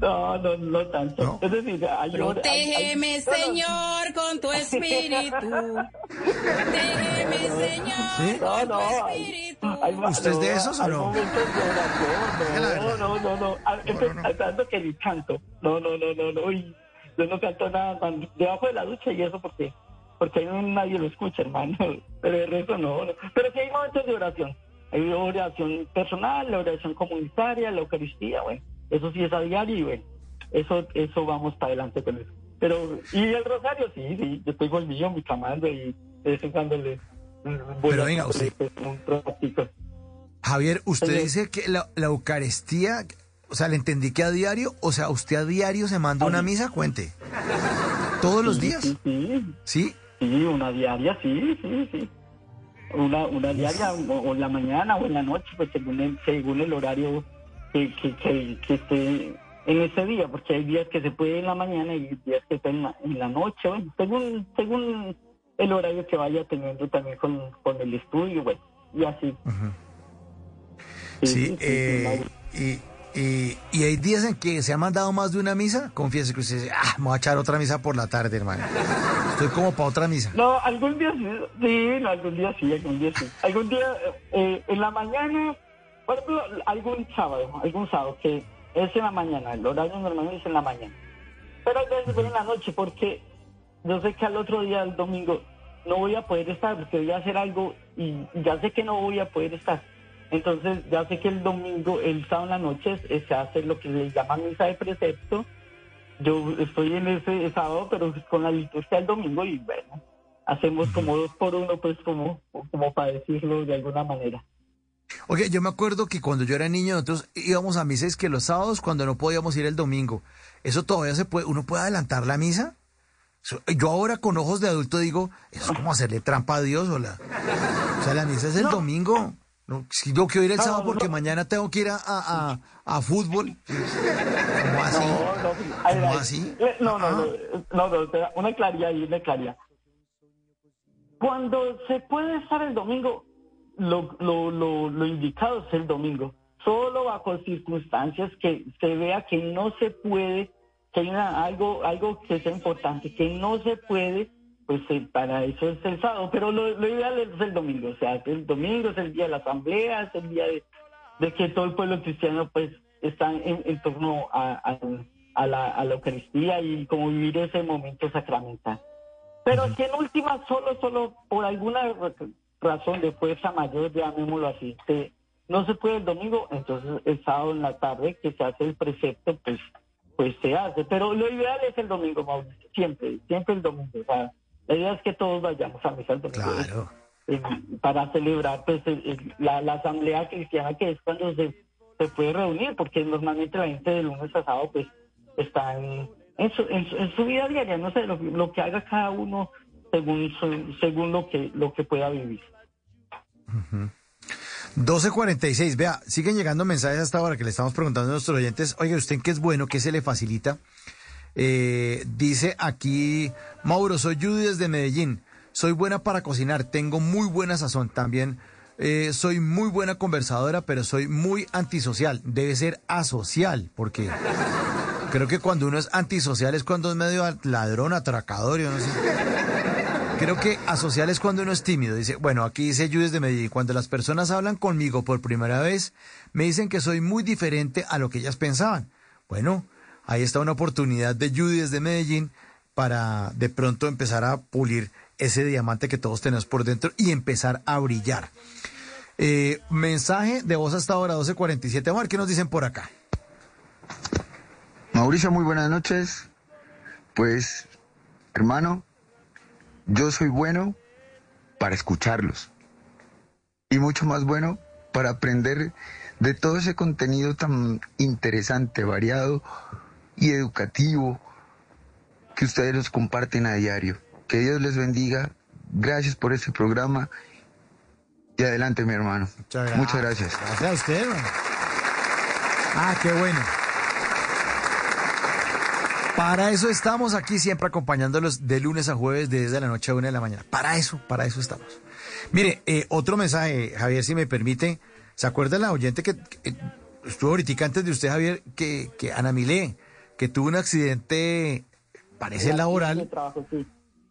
no, no, no tanto. Es decir, hay hor- hay- hay- Protégeme, no, no, Señor, con tu espíritu. Protégeme, Señor, ¿Sí? No, no, hay, hay- ¿Usted es de no, esos o hay no? momentos de oración, no, no, no, no, Ah, empezando que ni canto. No, no, no, no, no. yo no canto nada debajo de la ducha y eso porque porque ahí no- nadie lo escucha, hermano. Pero el resto no. Pero sí hay momentos de oración. Hay oración personal, la oración comunitaria, la Eucaristía, bueno. Eso sí es a diario y bueno, eso, eso vamos para adelante con eso. Pero, y el rosario, sí, sí, yo tengo el mío, mi camando y de vez en cuando le Pero venga, usted- un. Javier, usted dice que la, la Eucaristía, o sea, le entendí que a diario, o sea, usted a diario se manda una misa, cuente. ¿Todos los días? Sí, sí. ¿Sí? Sí, una diaria, sí, sí, sí. Una, una diaria, o, o en la mañana o en la noche, pues según el, según el horario que, que, que, que esté en ese día, porque hay días que se puede en la mañana y días que estén en la, en la noche, bueno, según, según el horario que vaya teniendo también con, con el estudio, bueno, y así. Sí, eh, y, y, y hay días en que se ha mandado más de una misa. Confiese que usted dice, ah, me voy a echar otra misa por la tarde, hermano. Estoy como para otra misa. No, algún día sí, no, algún día sí, algún día sí. Algún día, eh, en la mañana, por ejemplo, algún sábado, algún sábado, que es en la mañana, el horario normalmente es en la mañana. Pero a veces voy en la noche porque yo sé que al otro día, el domingo, no voy a poder estar porque voy a hacer algo y ya sé que no voy a poder estar. Entonces ya sé que el domingo, el sábado en la noche, se hace lo que le llaman misa de precepto. Yo estoy en ese sábado, pero con la liturgia del domingo y bueno, hacemos como dos por uno, pues como, como para decirlo de alguna manera. Oye, yo me acuerdo que cuando yo era niño, nosotros íbamos a misa es que los sábados cuando no podíamos ir el domingo. Eso todavía se puede, uno puede adelantar la misa. Yo ahora con ojos de adulto digo, eso es como hacerle trampa a Dios o la, o sea, la misa es el domingo. No, si yo quiero ir el No, sábado porque no. mañana tengo que ir a, a, a- a fútbol. ¿Cómo así? No, no, No, no, una claridad y una claridad. Cuando se puede estar el domingo, lo, lo, lo, lo indicado es el domingo. Solo bajo circunstancias que se vea que no se puede, que hay una- algo, algo que sea importante, que no se puede, pues eh, para eso es el sábado. Pero lo, lo ideal es el domingo. O sea, el domingo es el día de la asamblea, es el día de, de que todo el pueblo cristiano pues está en, en torno a, a- a la, a la Eucaristía y como vivir ese momento sacramental. Pero si en última, solo, solo por alguna ra- razón de fuerza mayor, llamémoslo así, que no se puede el domingo, entonces el sábado en la tarde que se hace el precepto, pues pues se hace. Pero lo ideal es el domingo, Mauricio, siempre, siempre el domingo. O sea, la idea es que todos vayamos a misa el domingo. Claro. eh, para celebrar pues el- el- la, la asamblea cristiana que es cuando se, se puede reunir, porque normalmente la gente de lunes a sábado pues está en, en, su, en su- en su vida diaria, no sé, lo, lo que haga cada uno según su- según lo que lo que pueda vivir. 12.46, vea, siguen llegando mensajes hasta ahora que le estamos preguntando a nuestros oyentes, oiga, ¿usted qué es bueno? ¿Qué se le facilita? Eh, dice aquí, Mauro, soy Judy desde Medellín, soy buena para cocinar, tengo muy buena sazón también. eh, soy muy buena conversadora, pero soy muy antisocial. Debe ser asocial, porque creo que cuando uno es antisocial es cuando es medio ladrón, atracador, yo no sé. Creo que asocial es cuando uno es tímido. Dice, bueno, aquí dice Judes de Medellín, cuando las personas hablan conmigo por primera vez, me dicen que soy muy diferente a lo que ellas pensaban. Bueno, ahí está una oportunidad de Judes de Medellín para de pronto empezar a pulir ese diamante que todos tenemos por dentro y empezar a brillar. Eh, mensaje de voz hasta ahora 12.47. Vamos a ver qué nos dicen por acá. Mauricio, muy buenas noches. Pues, hermano, yo soy bueno para escucharlos. Y mucho más bueno para aprender de todo ese contenido tan interesante, variado y educativo que ustedes los comparten a diario. Que Dios les bendiga. Gracias por este programa. Y adelante, mi hermano. Muchas gracias. Gracias a usted, hermano. Ah, qué bueno. Para eso estamos aquí siempre acompañándolos de lunes a jueves, desde la noche a una de la mañana. Para eso, para eso estamos. Mire, eh, otro mensaje, Javier, si me permite. ¿Se acuerda la oyente que, que estuvo ahorita antes de usted, Javier, que, que Ana Milé, que tuvo un accidente, parece laboral,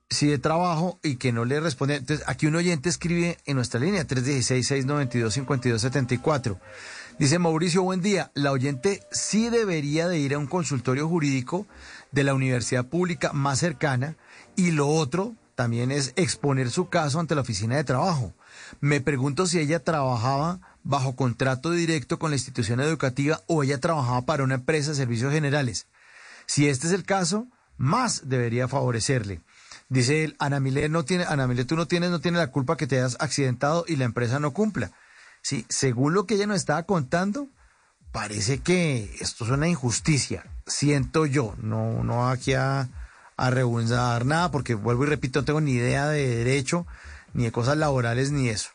sí, de trabajo, y que no le responde? Entonces, aquí un oyente escribe en nuestra línea, 316-692-5274. Dice Mauricio, buen día. La oyente sí debería de ir a un consultorio jurídico de la universidad pública más cercana y lo otro también es exponer su caso ante la oficina de trabajo. Me pregunto si ella trabajaba bajo contrato directo con la institución educativa o ella trabajaba para una empresa de servicios generales. Si este es el caso, más debería favorecerle. Dice él, Ana Milé no tiene, Ana tú no tienes, no tienes la culpa que te hayas accidentado y la empresa no cumpla. Sí, según lo que ella nos estaba contando, parece que esto es una injusticia. Siento yo, no, no aquí a, a nada, porque vuelvo y repito, no tengo ni idea de derecho, ni de cosas laborales, ni eso.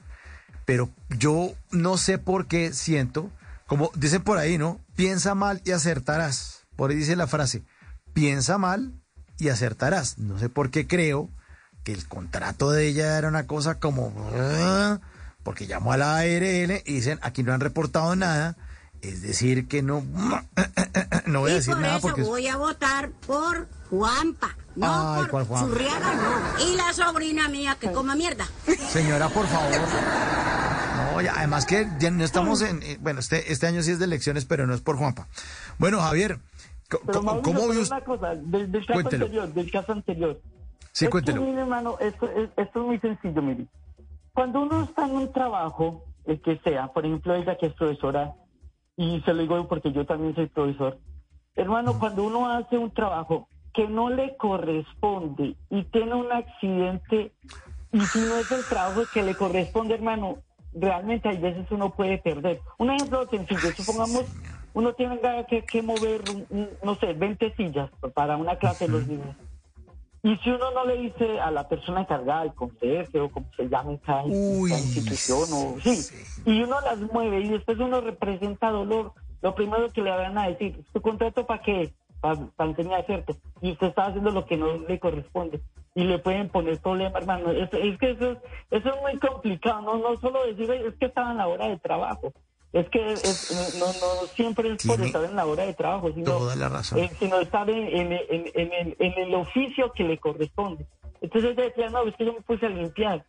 Pero yo no sé por qué siento, como dicen por ahí, ¿no? Piensa mal y acertarás. Por ahí dice la frase, piensa mal y acertarás. No sé por qué creo que el contrato de ella era una cosa como... "Ah", porque llamó a la ARL y dicen, aquí no han reportado nada, es decir, que no... No voy a y decir por nada eso porque... voy a votar por Juanpa, no Ay, por ¿cuál Juanpa? Zurriaga, no. Y la sobrina mía que coma mierda. Señora, por favor. No, ya, además que ya no estamos en... eh, Bueno, este, este año sí es de elecciones, pero no es por Juanpa. Bueno, Javier, Pero co- Mauricio, ¿cómo pero una cosa, del, del caso Cuéntelo. anterior, del caso anterior. Sí, Es que, cuéntelo. mire, hermano, esto, es- esto es muy sencillo, mire. Cuando uno está en un trabajo, el que sea, por ejemplo, ella que es profesora, y se lo digo porque yo también soy profesor, hermano, cuando uno hace un trabajo que no le corresponde y tiene un accidente, y si no es el trabajo que le corresponde, hermano, realmente hay veces uno puede perder. Un ejemplo sencillo, supongamos uno tiene que, que mover, no sé, 20 sillas para una clase de los niños. Y si uno no le dice a la persona encargada, al conserje o como se llame en cada, cada institución, o, sí, y uno las mueve y después uno representa dolor, lo primero que le van a decir, ¿su contrato para qué? Para enseñar, ¿cierto? Y usted está haciendo lo que no le corresponde. Y le pueden poner problema, hermano. Es, es que eso es, eso es muy complicado, no, no solo decir, es que estaba en la hora de trabajo. Es que es- no, no siempre es por estar en la hora de trabajo, sino, toda la razón. eh, sino estar en, en, en, en el, en el oficio que le corresponde. Entonces decía, no, es que yo me puse a limpiar.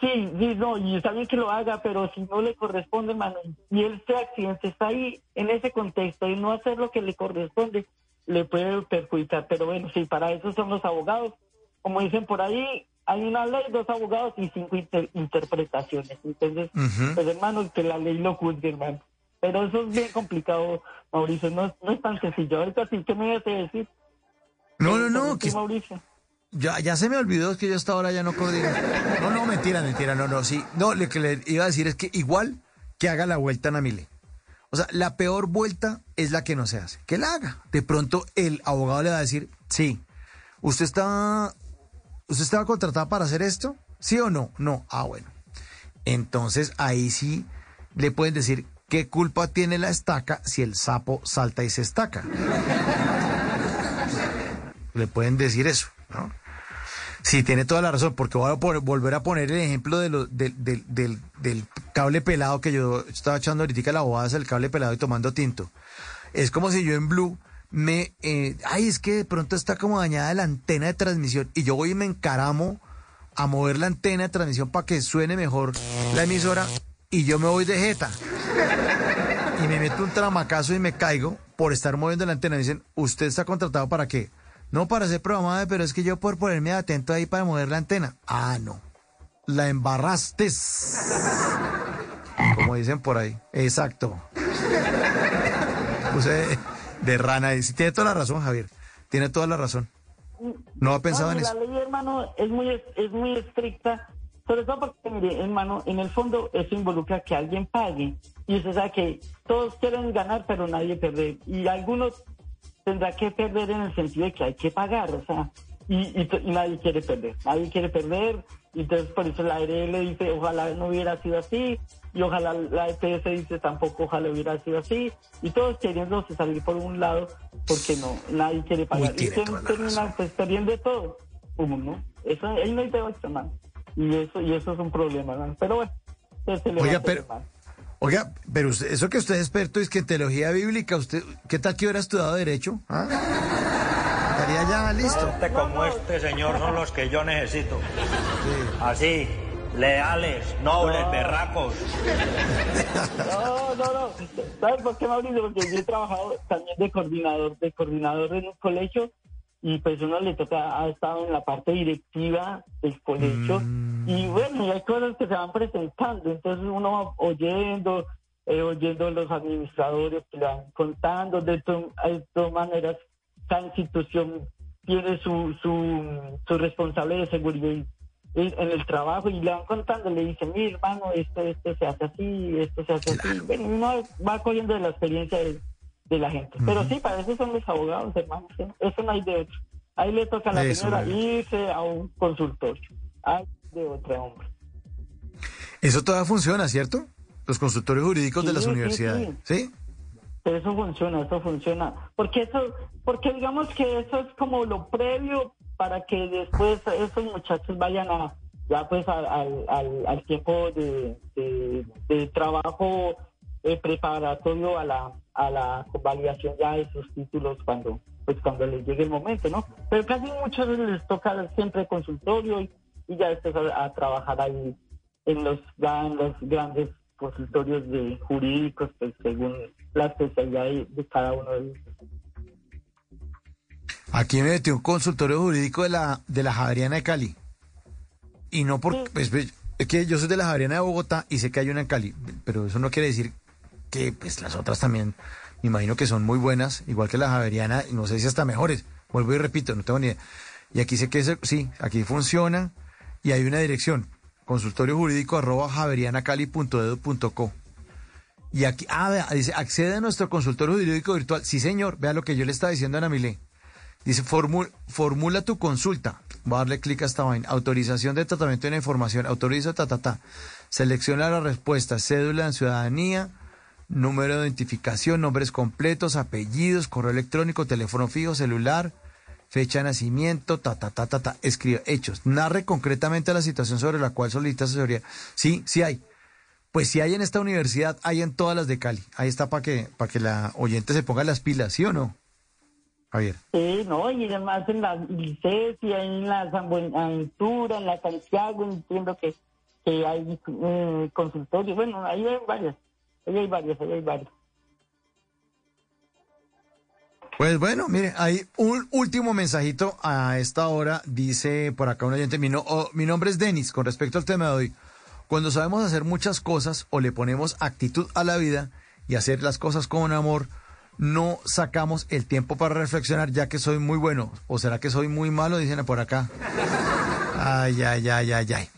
Sí, sí, no, y está bien que lo haga, pero si no le corresponde, mano, y él se accidente, está ahí en ese contexto y no hacer lo que le corresponde, le puede perjudicar. Pero bueno, sí, para eso son los abogados. Como dicen por ahí, hay una ley, dos abogados y cinco inter- interpretaciones. Entonces, Ujú. pues hermano, que la ley lo juzgue, hermano. Pero eso es bien complicado, Mauricio, no, no es tan sencillo. Ahorita sí, ¿qué me ibas a decir? No, no, no, que Mauricio. ya, ya se me olvidó, es que yo hasta ahora ya no coordino. No, no, mentira, mentira, no, no, sí. No, lo que le iba a decir es que igual que haga la vuelta a Namile. O sea, la peor vuelta es la que no se hace. Que la haga. De pronto el abogado le va a decir, sí, usted estaba, usted estaba contratado para hacer esto, sí o no, no, ah, bueno. Entonces ahí sí le pueden decir qué culpa tiene la estaca si el sapo salta y se estaca. Le pueden decir eso, ¿no? Sí, tiene toda la razón, porque voy a volver a poner el ejemplo de lo- del- del- del- del cable pelado que yo estaba echando ahorita la bobada el cable pelado y tomando tinto. Es como si yo en Blue me... eh, ay, es que de pronto está como dañada la antena de transmisión y yo voy y me encaramo a mover la antena de transmisión para que suene mejor la emisora y yo me voy de jeta. Y me meto un tramacazo y me caigo por estar moviendo la antena. Dicen, ¿usted está contratado para qué? No para ser programado, pero es que yo por ponerme atento ahí para mover la antena. Ah, no. La embarraste. Como dicen por ahí. Exacto. Puse de rana. Y tiene toda la razón, Javier. Tiene toda la razón. No ha pensado en No, eso. La ley, hermano, es muy, es muy estricta, sobre todo porque, mire, hermano, en el fondo eso involucra que alguien pague. Y usted sabe que todos quieren ganar, pero nadie perder. Y algunos tendrá que perder en el sentido de que hay que pagar, o sea, y, y y nadie quiere perder. Nadie quiere perder, y entonces por eso la ARL dice, ojalá no hubiera sido así, y ojalá la EPS dice tampoco, ojalá hubiera sido así, y todos queriéndose salir por un lado, porque no, nadie quiere pagar. y tiene usted toda la termina pues perdiendo todo, uno. Eso, ahí no hay de otra, hermano. Y eso, y eso es un problema. Pero bueno, se le va a Oiga, pero-. Oiga, pero usted, eso que usted es experto es que en teología bíblica, usted, ¿qué tal que hubiera estudiado Derecho? ¿Ah? Estaría ya listo. Gente como este señor son los que yo necesito. Así, leales, nobles, No. berracos. No, no, no. ¿Sabes por qué, Mauricio? Porque yo he trabajado también de coordinador, de coordinador en un colegio y pues uno le toca, ha estado en la parte directiva del colegio y bueno, y hay cosas que se van presentando, entonces uno va oyendo, eh, oyendo los administradores que le van contando, de, to- de todas maneras, cada institución tiene su, su, su responsable de seguridad en en el trabajo y le van contando, le dicen, mi hermano, esto, esto se hace así, esto se hace así. Bueno, uno va cogiendo de la experiencia de, de la gente. Pero sí, para eso son los abogados, hermano. Eso no hay de otro. Ahí le toca a la Eso, señora vale. irse a un consultorio. Hay de otro hombre. Eso todavía funciona, ¿cierto? Los consultorios jurídicos de las sí, universidades. ¿Sí? Pero eso funciona, eso funciona. Porque eso, porque digamos que eso es como lo previo para que después esos muchachos vayan a, ya pues al, al, tiempo de, de- trabajo eh, preparatorio a la, a la convalidación ya de sus títulos cuando, pues cuando les llegue el momento, ¿no? Pero casi muchos les toca siempre consultorio y, ya después a, trabajar ahí en los, ya grandes consultorios de jurídicos, pues según la especialidad de, de cada uno de ellos. Aquí me metió un consultorio jurídico de la, de la Javeriana de Cali. Y no por... pues, pues, es que yo soy de la Javeriana de Bogotá y sé que hay una en Cali, pero eso no quiere decir que pues las otras también, me imagino que son muy buenas, igual que la Javeriana, y no sé si hasta mejores. Vuelvo y repito, no tengo ni idea. Y aquí sé que es- sí, aquí funciona y hay una dirección, consultorio jurídico arroba javerianacali.edu.co. Y aquí, ah, vea, dice, accede a nuestro consultorio jurídico virtual. Sí, señor, vea lo que yo le estaba diciendo a Ana Milé. Dice, "Formu- formula tu consulta. Va a darle clic a esta vaina. Autorización de tratamiento de la información. Autoriza, ta, ta, ta. Selecciona la respuesta. Cédula de ciudadanía, número de identificación, nombres completos, apellidos, correo electrónico, teléfono fijo, celular, fecha de nacimiento, ta, ta, ta, ta, ta. Escribe hechos. Narre concretamente la situación sobre la cual solicita asesoría. Sí, sí hay. Pues si hay en esta universidad, hay en todas las de Cali. Ahí está para que, para que la oyente se ponga las pilas, ¿sí o no? Javier. Sí, no, y además en la licencia, en la San Buenaventura, en la Santiago, entiendo que, que hay eh, consultorios, bueno, ahí hay varias, ahí hay varias, ahí hay varias. Pues bueno, mire, hay un último mensajito a esta hora. Dice por acá un oyente, mi, no- oh, mi nombre es Denis. Con respecto al tema de hoy, cuando sabemos hacer muchas cosas o le ponemos actitud a la vida y hacer las cosas con amor, no sacamos el tiempo para reflexionar ya que soy muy bueno. ¿O será que soy muy malo? Dicen por acá. Ay, ay, ay, ay, ay.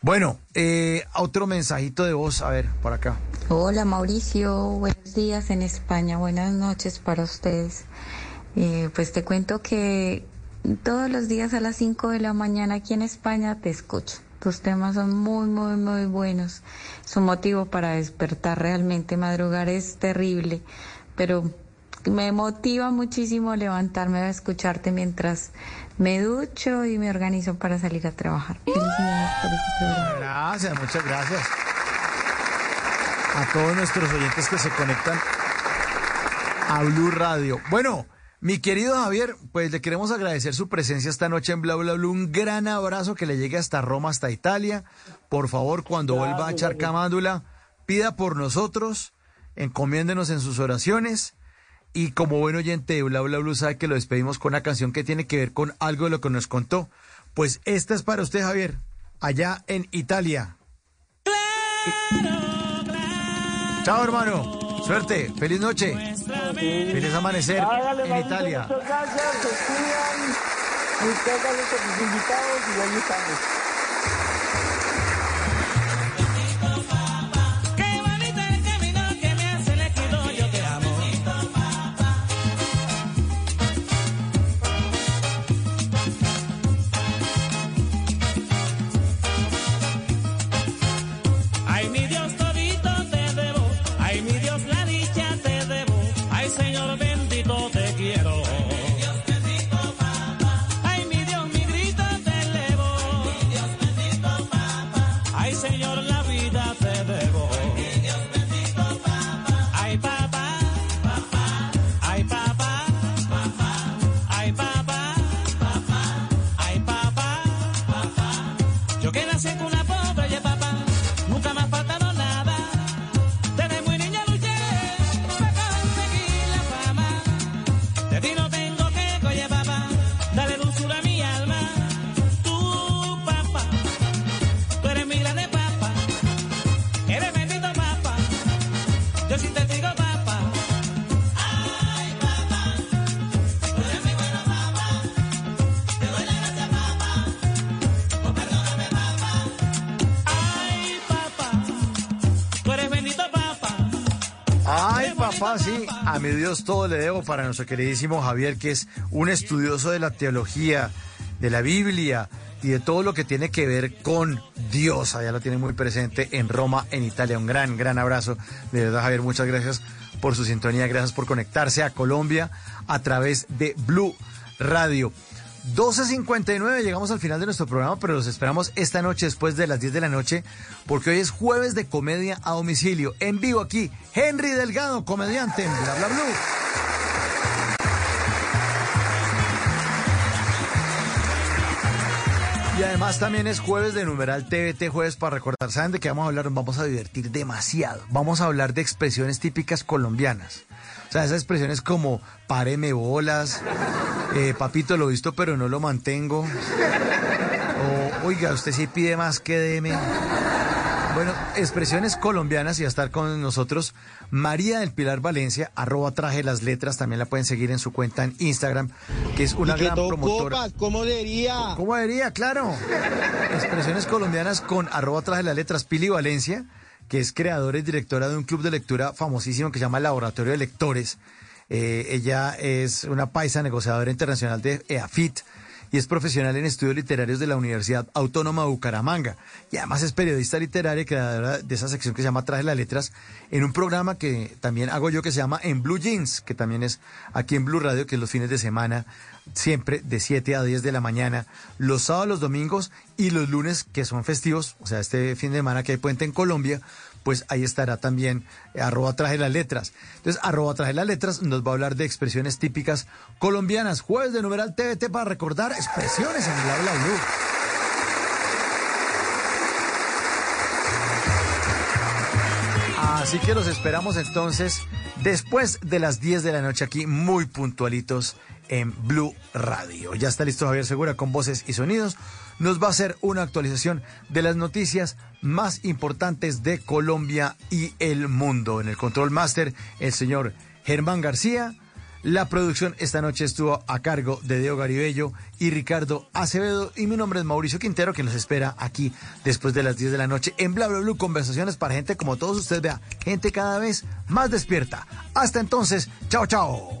Bueno, eh, otro mensajito de voz, a ver, por acá. Hola Mauricio, buenos días en España, buenas noches para ustedes. Eh, pues te cuento que todos los días a las 5 de la mañana aquí en España te escucho. Tus temas son muy, muy, muy buenos. Es un motivo para despertar realmente. Madrugar es terrible, pero me motiva muchísimo levantarme a escucharte mientras me ducho y me organizo para salir a trabajar. Felicidades por este programa. Gracias, muchas gracias. A todos nuestros oyentes que se conectan a Blue Radio. Bueno, mi querido Javier, pues le queremos agradecer su presencia esta noche en Bla Bla Blue. Un gran abrazo que le llegue hasta Roma, hasta Italia. Por favor, cuando vuelva a echar camándula, pida por nosotros, encomiéndenos en sus oraciones. Y como buen oyente de Bla Bla Blue, sabe que lo despedimos con una canción que tiene que ver con algo de lo que nos contó. Pues esta es para usted, Javier, allá en Italia. Chao, hermano. Suerte. Feliz noche. Feliz amanecer Hágale, en Italia. Muchas gracias, se cuidan. Muchas gracias a sus invitados y ahí estamos. Ay, papá, sí, a mi Dios todo le debo para nuestro queridísimo Javier, que es un estudioso de la teología, de la Biblia y de todo lo que tiene que ver con Dios. Allá lo tiene muy presente en Roma, en Italia. Un gran, gran abrazo. De verdad, Javier, muchas gracias por su sintonía, gracias por conectarse a Colombia a través de Blue Radio. 12.59, llegamos al final de nuestro programa, pero los esperamos esta noche después de las 10 de la noche, porque hoy es jueves de comedia a domicilio. En vivo aquí, Henry Delgado, comediante en Bla Bla Blue. Y además también es jueves de numeral TVT, jueves para recordar. ¿Saben de qué vamos a hablar? Vamos a divertir demasiado. Vamos a hablar de expresiones típicas colombianas. O sea, esas expresiones como páreme bolas, eh, papito lo visto pero no lo mantengo. O, oiga, usted sí pide más que deme. Bueno, expresiones colombianas y a estar con nosotros María del Pilar Valencia, arroba traje las letras, también la pueden seguir en su cuenta en Instagram, que es una ¿Y qué gran tocó, promotora. pa? ¿Cómo diría? ¿Cómo diría? Claro. Expresiones colombianas con arroba traje las letras Pili Valencia, que es creadora y directora de un club de lectura famosísimo que se llama Laboratorio de Lectores. Eh, ella es una paisa negociadora internacional de EAFIT y es profesional en estudios literarios de la Universidad Autónoma de Bucaramanga. Y además es periodista literaria y creadora de esa sección que se llama Traje las Letras en un programa que también hago yo que se llama En Blue Jeans, que también es aquí en Blue Radio, que es los fines de semana, siempre de 7 a 10 de la mañana, los sábados, los domingos y los lunes que son festivos, o sea, este fin de semana que hay puente en Colombia, pues ahí estará también eh, arroba traje las letras. Entonces, arroba traje las letras nos va a hablar de expresiones típicas colombianas. Jueves de numeral TVT para recordar expresiones en el habla blue. Así que los esperamos entonces después de las 10 de la noche aquí, muy puntualitos en Blue Radio. Ya está listo Javier Segura con voces y sonidos. Nos va a hacer una actualización de las noticias más importantes de Colombia y el mundo. En el Control Master, el señor Germán García. La producción esta noche estuvo a cargo de Diego Garibello y Ricardo Acevedo. Y mi nombre es Mauricio Quintero, que nos espera aquí después de las 10 de la noche en Bla Bla Blue. Conversaciones para gente como todos ustedes, vea, gente cada vez más despierta. Hasta entonces, chao, chao.